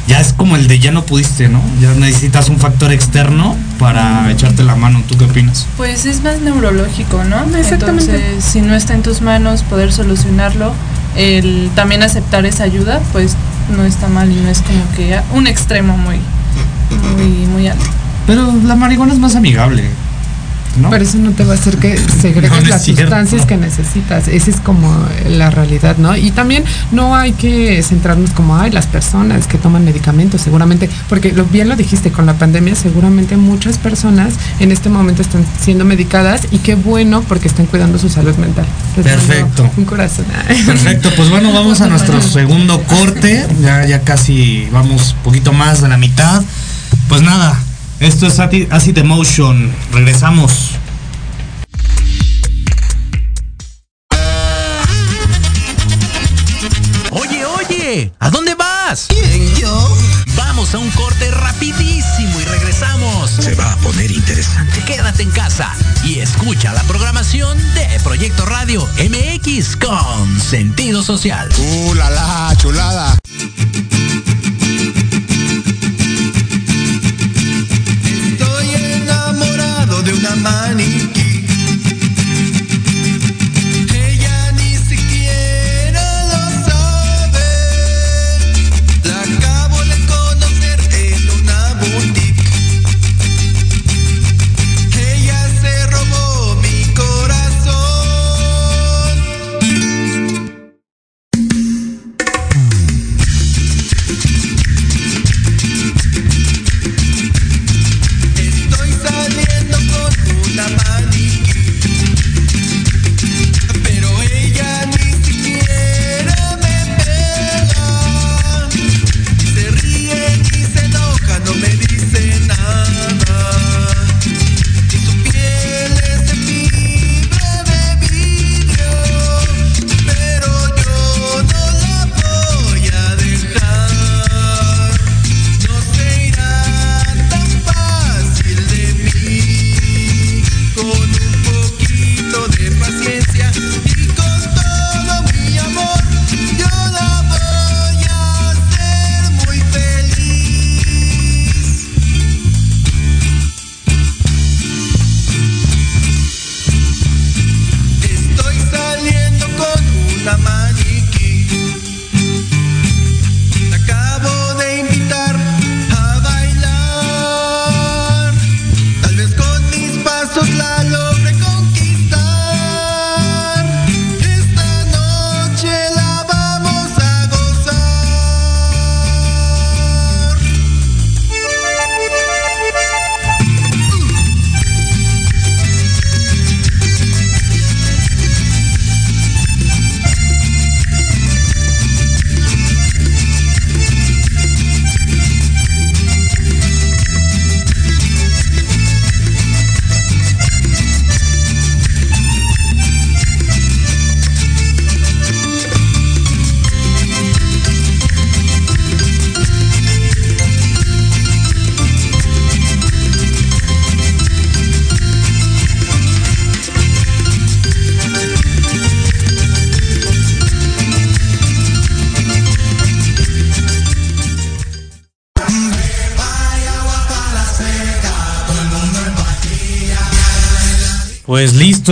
ya es como el de ya no pudiste, ¿no? Ya necesitas un factor externo para echarte la mano. ¿Tú qué opinas? Pues es más neurológico, ¿no? Exactamente. Entonces, si no está en tus manos poder solucionarlo, el también aceptar esa ayuda, pues no está mal y no es como que un extremo muy, muy, muy alto. Pero la marihuana es más amigable, ¿no? Pero eso no te va a hacer que segregues No, las cierto. sustancias que necesitas. Esa es como la realidad, ¿no? Y también no hay que centrarnos como, ay, las personas que toman medicamentos, seguramente, porque lo, bien lo dijiste, con la pandemia seguramente muchas personas en este momento están siendo medicadas y qué bueno porque están cuidando su salud mental. Perfecto. Un corazón. Perfecto, pues bueno, vamos a nuestro segundo corte. Ya, ya casi vamos un poquito más de la mitad. Pues nada, esto es Acid Emotion. Regresamos. Oye, oye, ¿a dónde vas? ¿Quién, yo? Vamos a un corte rapidísimo y regresamos. Se va a poner interesante. Quédate en casa y escucha la programación de Proyecto Radio MX con sentido social. ¡Uh, la, la, chulada!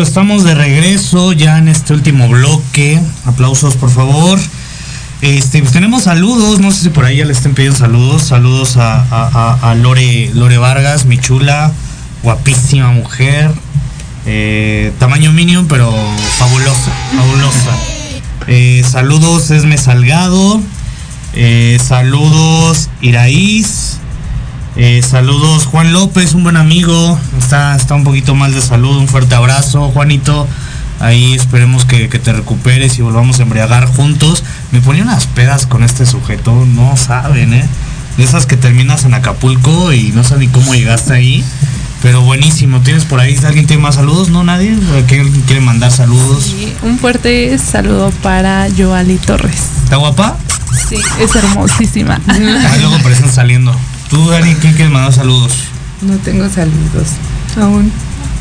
Estamos de regreso ya en este último bloque. Aplausos, por favor. Este, pues tenemos saludos, no sé si por ahí ya le estén pidiendo saludos. Saludos a, Lore, Lore Vargas, mi chula, guapísima mujer. eh, tamaño minion, pero fabulosa, fabulosa. Eh, saludos Esme Salgado. eh, saludos Iraíz. Saludos Juan López, un buen amigo. Está, está un poquito mal de salud. Un fuerte abrazo, Juanito. Ahí esperemos que, que te recuperes y volvamos a embriagar juntos. Me ponía unas pedas con este sujeto, no saben, ¿eh? De esas que terminas en Acapulco y no sabes ni cómo llegaste ahí. Pero buenísimo. ¿Tienes por ahí? ¿Alguien tiene más saludos? ¿No? ¿Nadie? ¿Quién quiere mandar saludos? Y un fuerte saludo para Joali Torres. ¿Está guapa? Sí, es hermosísima. Ah, luego parecen saliendo. ¿Tú, Dani, quién quieres mandar saludos? No tengo saludos aún.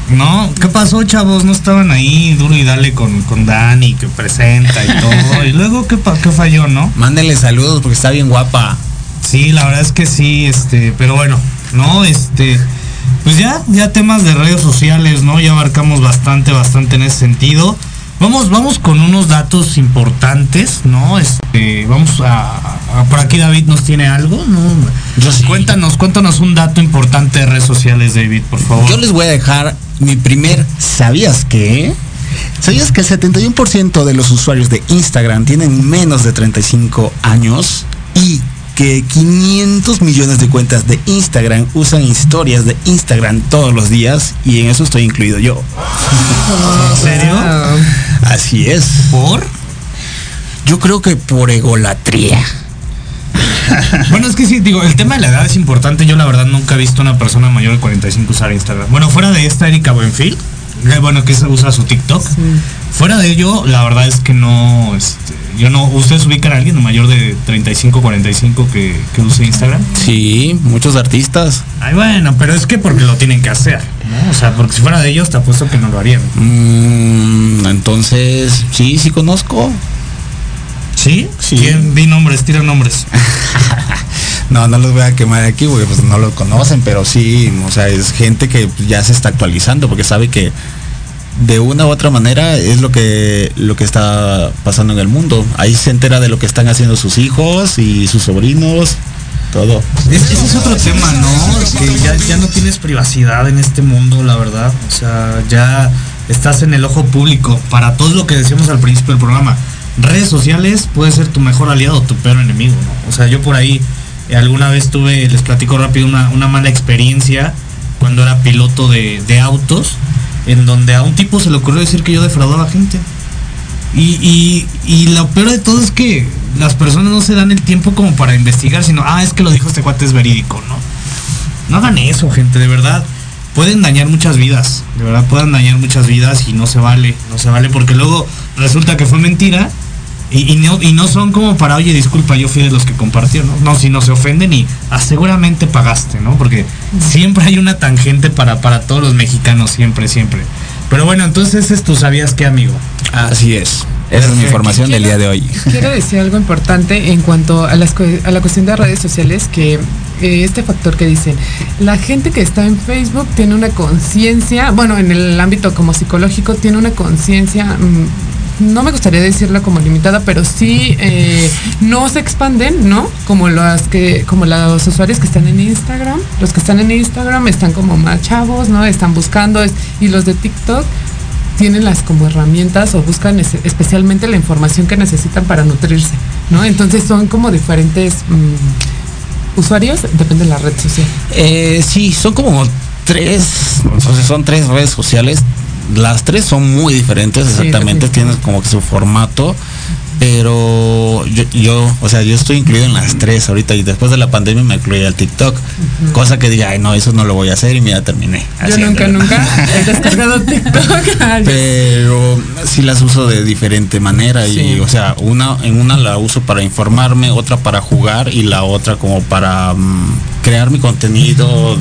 No, ¿qué pasó, chavos? No estaban ahí duro y dale con, con Dani, que presenta y todo. Y luego, ¿qué, qué falló, no? Mándenle saludos porque está bien guapa. Sí, la verdad es que sí, este, pero bueno, no, este, pues ya, ya temas de redes sociales, ¿no? Ya abarcamos bastante, bastante en ese sentido. Vamos, vamos con unos datos importantes, ¿no? Este, vamos a, a- por aquí David nos tiene algo, ¿no? Yo sí. Cuéntanos, cuéntanos un dato importante de redes sociales, David, por favor. Yo les voy a dejar mi primer ¿Sabías qué? ¿Sabías que el 71% de los usuarios de Instagram tienen menos de 35 años? Y que 500 millones de cuentas de Instagram usan historias de Instagram todos los días y en eso estoy incluido yo. ¿En serio? Así es. ¿Por? Yo creo que por egolatría. Bueno, es que sí, digo, el tema de la edad es importante. Yo la verdad nunca he visto a una persona mayor de 45 usar Instagram. Bueno, fuera de esta Erika Buenfil, bueno, que se usa su TikTok. Fuera de ello, la verdad es que no, este, yo no, ¿ustedes ubican a alguien mayor de 35, 45 que, que use Instagram? Sí, muchos artistas. Ay, bueno, pero es que porque lo tienen que hacer, ¿no? O sea, porque si fuera de ellos, te apuesto que no lo harían. Mm, entonces, sí, sí conozco. ¿Sí? Sí. ¿Quién? Di nombres, tira nombres. No, no los voy a quemar aquí porque pues no lo conocen, pero sí, o sea, es gente que ya se está actualizando porque sabe que de una u otra manera es lo que lo que está pasando en el mundo. Ahí se entera de lo que están haciendo sus hijos y sus sobrinos, todo. Es- ese es otro tema, ¿no? Que ya, ya no tienes privacidad en este mundo, la verdad. O sea, ya estás en el ojo público para todo lo que decíamos al principio del programa. Redes sociales puede ser tu mejor aliado o tu peor enemigo, ¿no? O sea, yo por ahí alguna vez tuve, les platico rápido, una, una mala experiencia cuando era piloto de, de autos, en donde a un tipo se le ocurrió decir que yo defraudaba gente. Y, y, y lo peor de todo es que las personas no se dan el tiempo como para investigar, sino, ah, es que lo dijo este cuate es verídico, ¿no? No hagan eso, gente, de verdad. Pueden dañar muchas vidas, de verdad pueden dañar muchas vidas y no se vale, no se vale porque luego resulta que fue mentira y, y no, y no son como para, oye, disculpa, yo fui de los que compartió, ¿no? No, si no se ofenden y ah, seguramente pagaste, ¿no? Porque siempre hay una tangente para, para todos los mexicanos, siempre, siempre. Pero bueno, entonces es tú sabías qué, amigo. Así es. Esa es mi información del día de hoy. Quiero decir algo importante en cuanto a, las, a la cuestión de redes sociales, que eh, este factor que dicen, la gente que está en Facebook tiene una conciencia, bueno, en el ámbito como psicológico, tiene una conciencia, mm, no me gustaría decirla como limitada, pero sí eh, no se expanden, ¿no? Como las que, como los usuarios que están en Instagram, los que están en Instagram están como más chavos, ¿no? Están buscando, y los de TikTok tienen las como herramientas o buscan especialmente la información que necesitan para nutrirse, ¿no? Entonces son como diferentes mm, usuarios, depende de la red social. Eh, sí, son como tres, sea, son tres redes sociales. Las tres son muy diferentes, Sí, exactamente, definitivamente. tienen como que su formato, pero yo, yo, o sea, yo estoy incluido en las tres ahorita y después de la pandemia me incluí al TikTok, cosa que diga, ay no, eso no lo voy a hacer y me ya terminé. Yo nunca, nunca he descargado TikTok. Pero sí las uso de diferente manera y Sí. o sea una en una la uso para informarme otra para jugar y la otra como para mm, crear mi contenido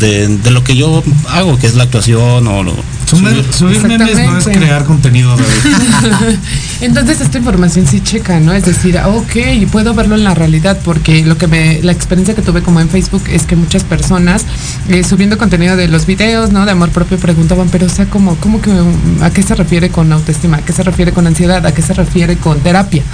de, de lo que yo hago que es la actuación o lo- Subir, subir memes no es crear contenido, David. Entonces esta información sí checa, ¿no? Es decir, ok, puedo verlo en la realidad porque lo que me, la experiencia que tuve como en Facebook es que muchas personas eh, subiendo contenido de los videos, ¿no? De amor propio preguntaban, pero o sea, ¿cómo, cómo que, a qué se refiere con autoestima? ¿A qué se refiere con ansiedad? ¿A qué se refiere con terapia?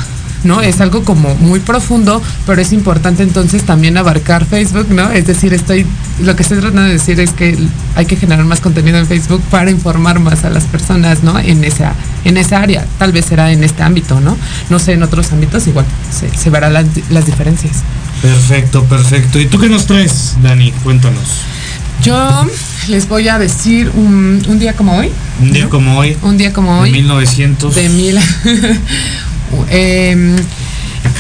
¿No? Es algo como muy profundo, pero es importante entonces también abarcar Facebook, ¿no? Es decir, estoy, lo que estoy tratando de decir es que hay que generar más contenido en Facebook para informar más a las personas, ¿no? En esa, en esa área. Tal vez será en este ámbito, ¿no? No sé, en otros ámbitos igual se, se verán las, las diferencias. Perfecto, perfecto. ¿Y tú qué nos traes, Dani? Cuéntanos. Yo les voy a decir un, un día como hoy. Un día como hoy, Un día como de hoy. 1900. de mil. Em,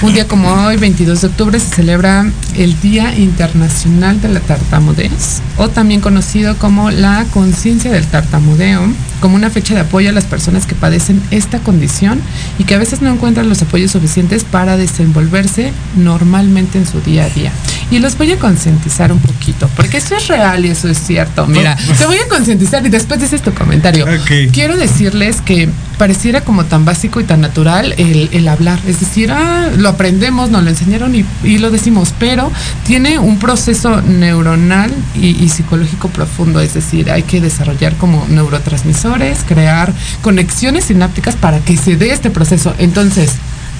un día como hoy, 22 de octubre, se celebra el Día Internacional de la Tartamudez, o también conocido como la conciencia del tartamudeo, como una fecha de apoyo a las personas que padecen esta condición y que a veces no encuentran los apoyos suficientes para desenvolverse normalmente en su día a día. Y los voy a concientizar un poquito, porque eso es real y eso es cierto. Mira, te voy a concientizar y después dices tu comentario. Quiero decirles que pareciera como tan básico y tan natural el, el hablar. Es decir, ah, lo aprendemos, nos lo enseñaron y, y lo decimos, pero tiene un proceso neuronal y, y psicológico profundo. Es decir, hay que desarrollar como neurotransmisores, crear conexiones sinápticas para que se dé este proceso. Entonces,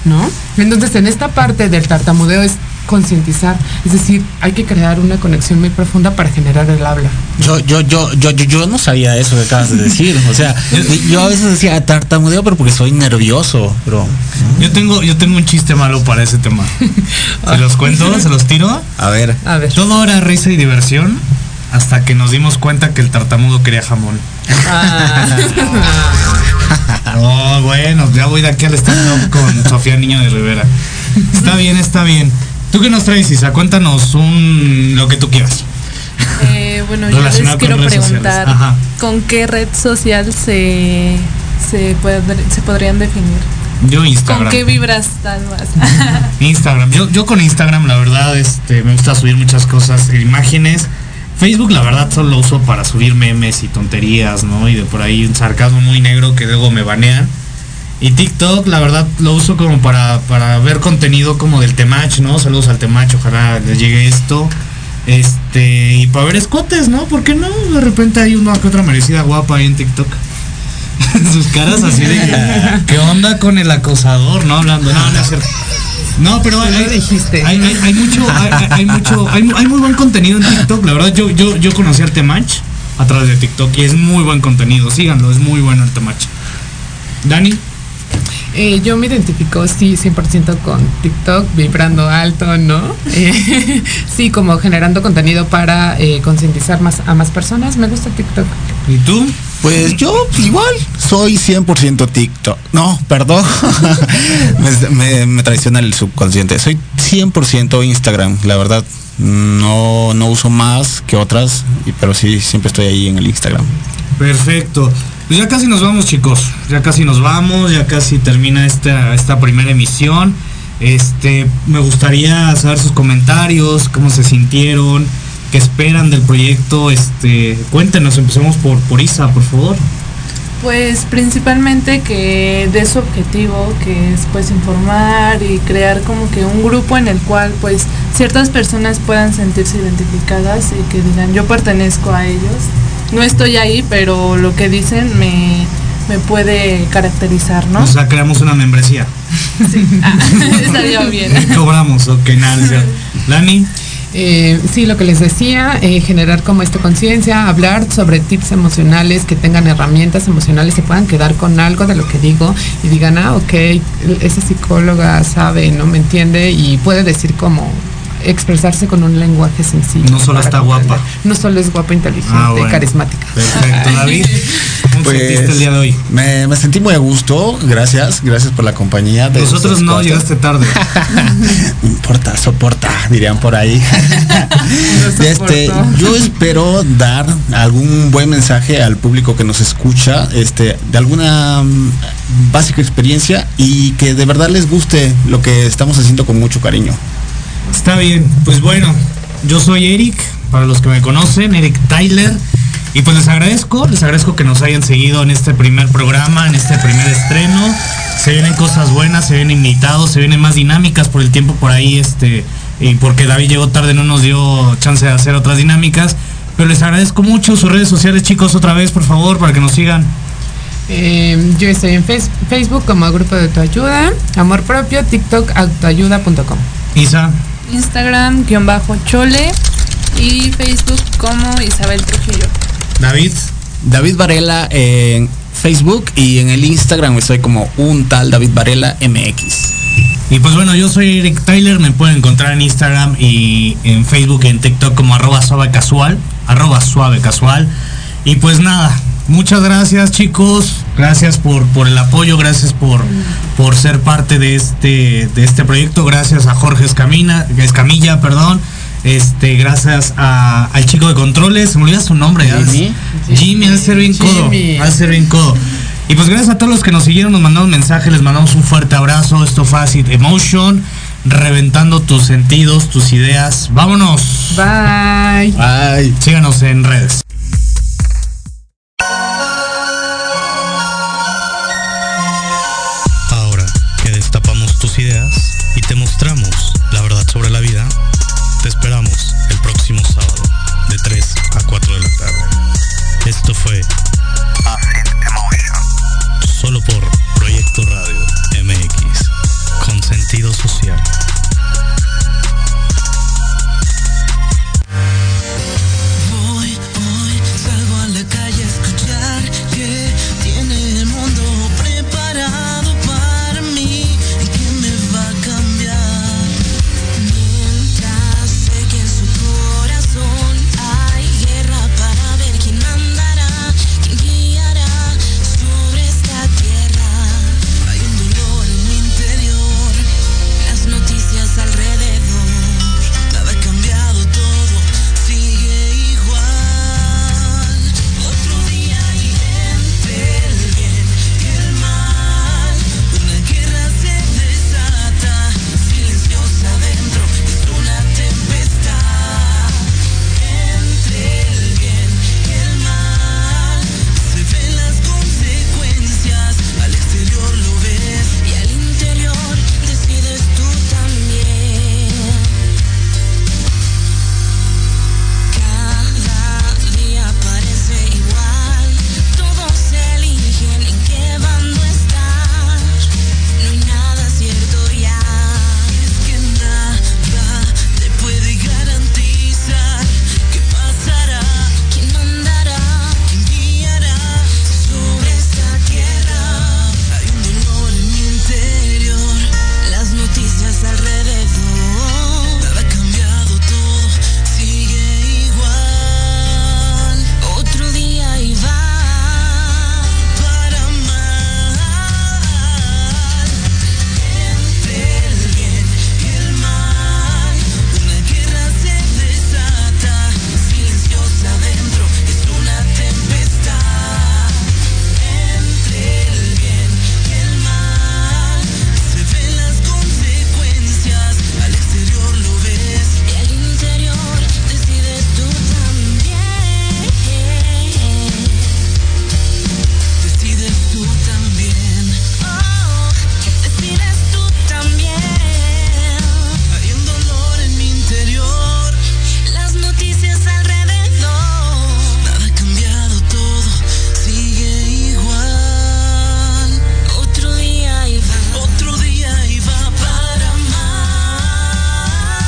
¿no? Entonces, en esta parte del tartamudeo es concientizar, es decir, hay que crear una conexión muy profunda para generar el habla. Yo, yo, yo, yo, yo, yo no sabía eso que acabas de decir. O sea, yo a veces decía tartamudeo, pero porque soy nervioso, pero. Yo tengo, yo tengo un chiste malo para ese tema. ¿Se los cuento? ¿Se los tiro? A ver. A ver. Todo era risa y diversión hasta que nos dimos cuenta que el tartamudo quería jamón. No, bueno, ya voy de aquí al stand con Sofía Niño de Rivera. Está bien, está bien. ¿Tú qué nos traes, Isa? Cuéntanos un lo que tú quieras. Eh, bueno, yo les quiero preguntar con qué red social se, se, podr- se podrían definir. Yo Instagram. ¿Con qué vibras tan más? Instagram. Yo, yo con Instagram, la verdad, este, me gusta subir muchas cosas, imágenes. Facebook, la verdad, solo lo uso para subir memes y tonterías, ¿no? Y de por ahí un sarcasmo muy negro que luego me banean. Y TikTok, la verdad, lo uso como para, para ver contenido como del Temach, ¿no? Saludos al Temach, ojalá les llegue esto. Este, y para ver escotes, ¿no? ¿Por qué no? De repente hay una que otra merecida guapa ahí en TikTok. Sus caras así de ¿qué onda con el acosador? No hablando, no, no es cierto. No, pero hay, hay- dijiste. hay, hay- mucho, hay, mucho, hay, mu- hay muy buen contenido en TikTok. La verdad, yo, yo, yo conocí al Temach a través de TikTok y es muy buen contenido. Síganlo, es muy bueno el Temach. Dani, Eh, yo me identifico, sí, 100% con TikTok, vibrando alto, ¿no? Eh, sí, como generando contenido para eh, concientizar más a más personas. Me gusta TikTok. ¿y tú? Pues yo igual soy 100% TikTok. No, perdón. me, me- me traiciona el subconsciente. Soy 100% Instagram, la verdad. No, no uso más que otras, y- pero sí, siempre estoy ahí en el Instagram. Perfecto. Pues ya casi nos vamos, chicos. Ya casi nos vamos, ya casi termina esta, esta primera emisión. Este, me gustaría saber sus comentarios, cómo se sintieron, qué esperan del proyecto. Este, cuéntenos, empecemos por, por Isa, por favor. Pues principalmente que de su objetivo, que es pues informar y crear como que un grupo en el cual pues ciertas personas puedan sentirse identificadas y que digan yo pertenezco a ellos. No estoy ahí, pero lo que dicen me, me puede caracterizar, ¿no? O sea, creamos una membresía. Ah, estaría bien. Cobramos, ok, nada. Lani, Eh, sí, lo que les decía, eh, generar como esta conciencia, hablar sobre tips emocionales, que tengan herramientas emocionales, se puedan quedar con algo de lo que digo y digan, ah, ok, esa psicóloga sabe, no me entiende y puede decir como expresarse con un lenguaje sencillo. No solo está comprender. guapa. No solo es guapa, inteligente, Ah, bueno. carismática. perfecto. David, ¿cómo Pues, sentiste el día de hoy? Me, me sentí muy a gusto, gracias, gracias por la compañía. de Nosotros no, cuatro. llegaste tarde. No importa, soporta, dirían por ahí. Este, yo espero dar algún buen mensaje al público que nos escucha, este, de alguna mm, básica experiencia y que de verdad les guste lo que estamos haciendo con mucho cariño. Está bien, pues bueno, yo soy Eric, para los que me conocen, Eric Tyler. Y pues les agradezco, les agradezco que nos hayan seguido en este primer programa, en este primer estreno. Se vienen cosas buenas, se vienen invitados, se vienen más dinámicas por el tiempo por ahí, este, y porque David llegó tarde, no nos dio chance de hacer otras dinámicas. Pero les agradezco mucho sus redes sociales, chicos, otra vez, por favor, para que nos sigan. Eh, yo estoy en face- Facebook como Grupo de Autoayuda, Amor Propio, TikTok, autoayuda.com. Isa, Instagram, guion bajo chole y Facebook como Isabel Trujillo. David, David Varela en Facebook y en el Instagram estoy como un tal David Varela MX. Y pues bueno, yo soy Eric Tyler, me pueden encontrar en Instagram y en Facebook y en TikTok como arroba suave casual, arroba suave casual. Y pues nada, muchas gracias chicos, gracias por, por el apoyo, gracias por, por ser parte de este, de este proyecto, gracias a Jorge Escamina, Escamilla, perdón. Este, gracias a- al chico de controles, se me olvida su nombre. Jimmy. Jimmy, codo, Jimmy. al ser bien codo. Y pues gracias a todos los que nos siguieron, nos mandamos mensajes, les mandamos un fuerte abrazo. Esto fue Acid Emotion, reventando tus sentidos, tus ideas. Vámonos. Bye. Ay. Síganos en redes.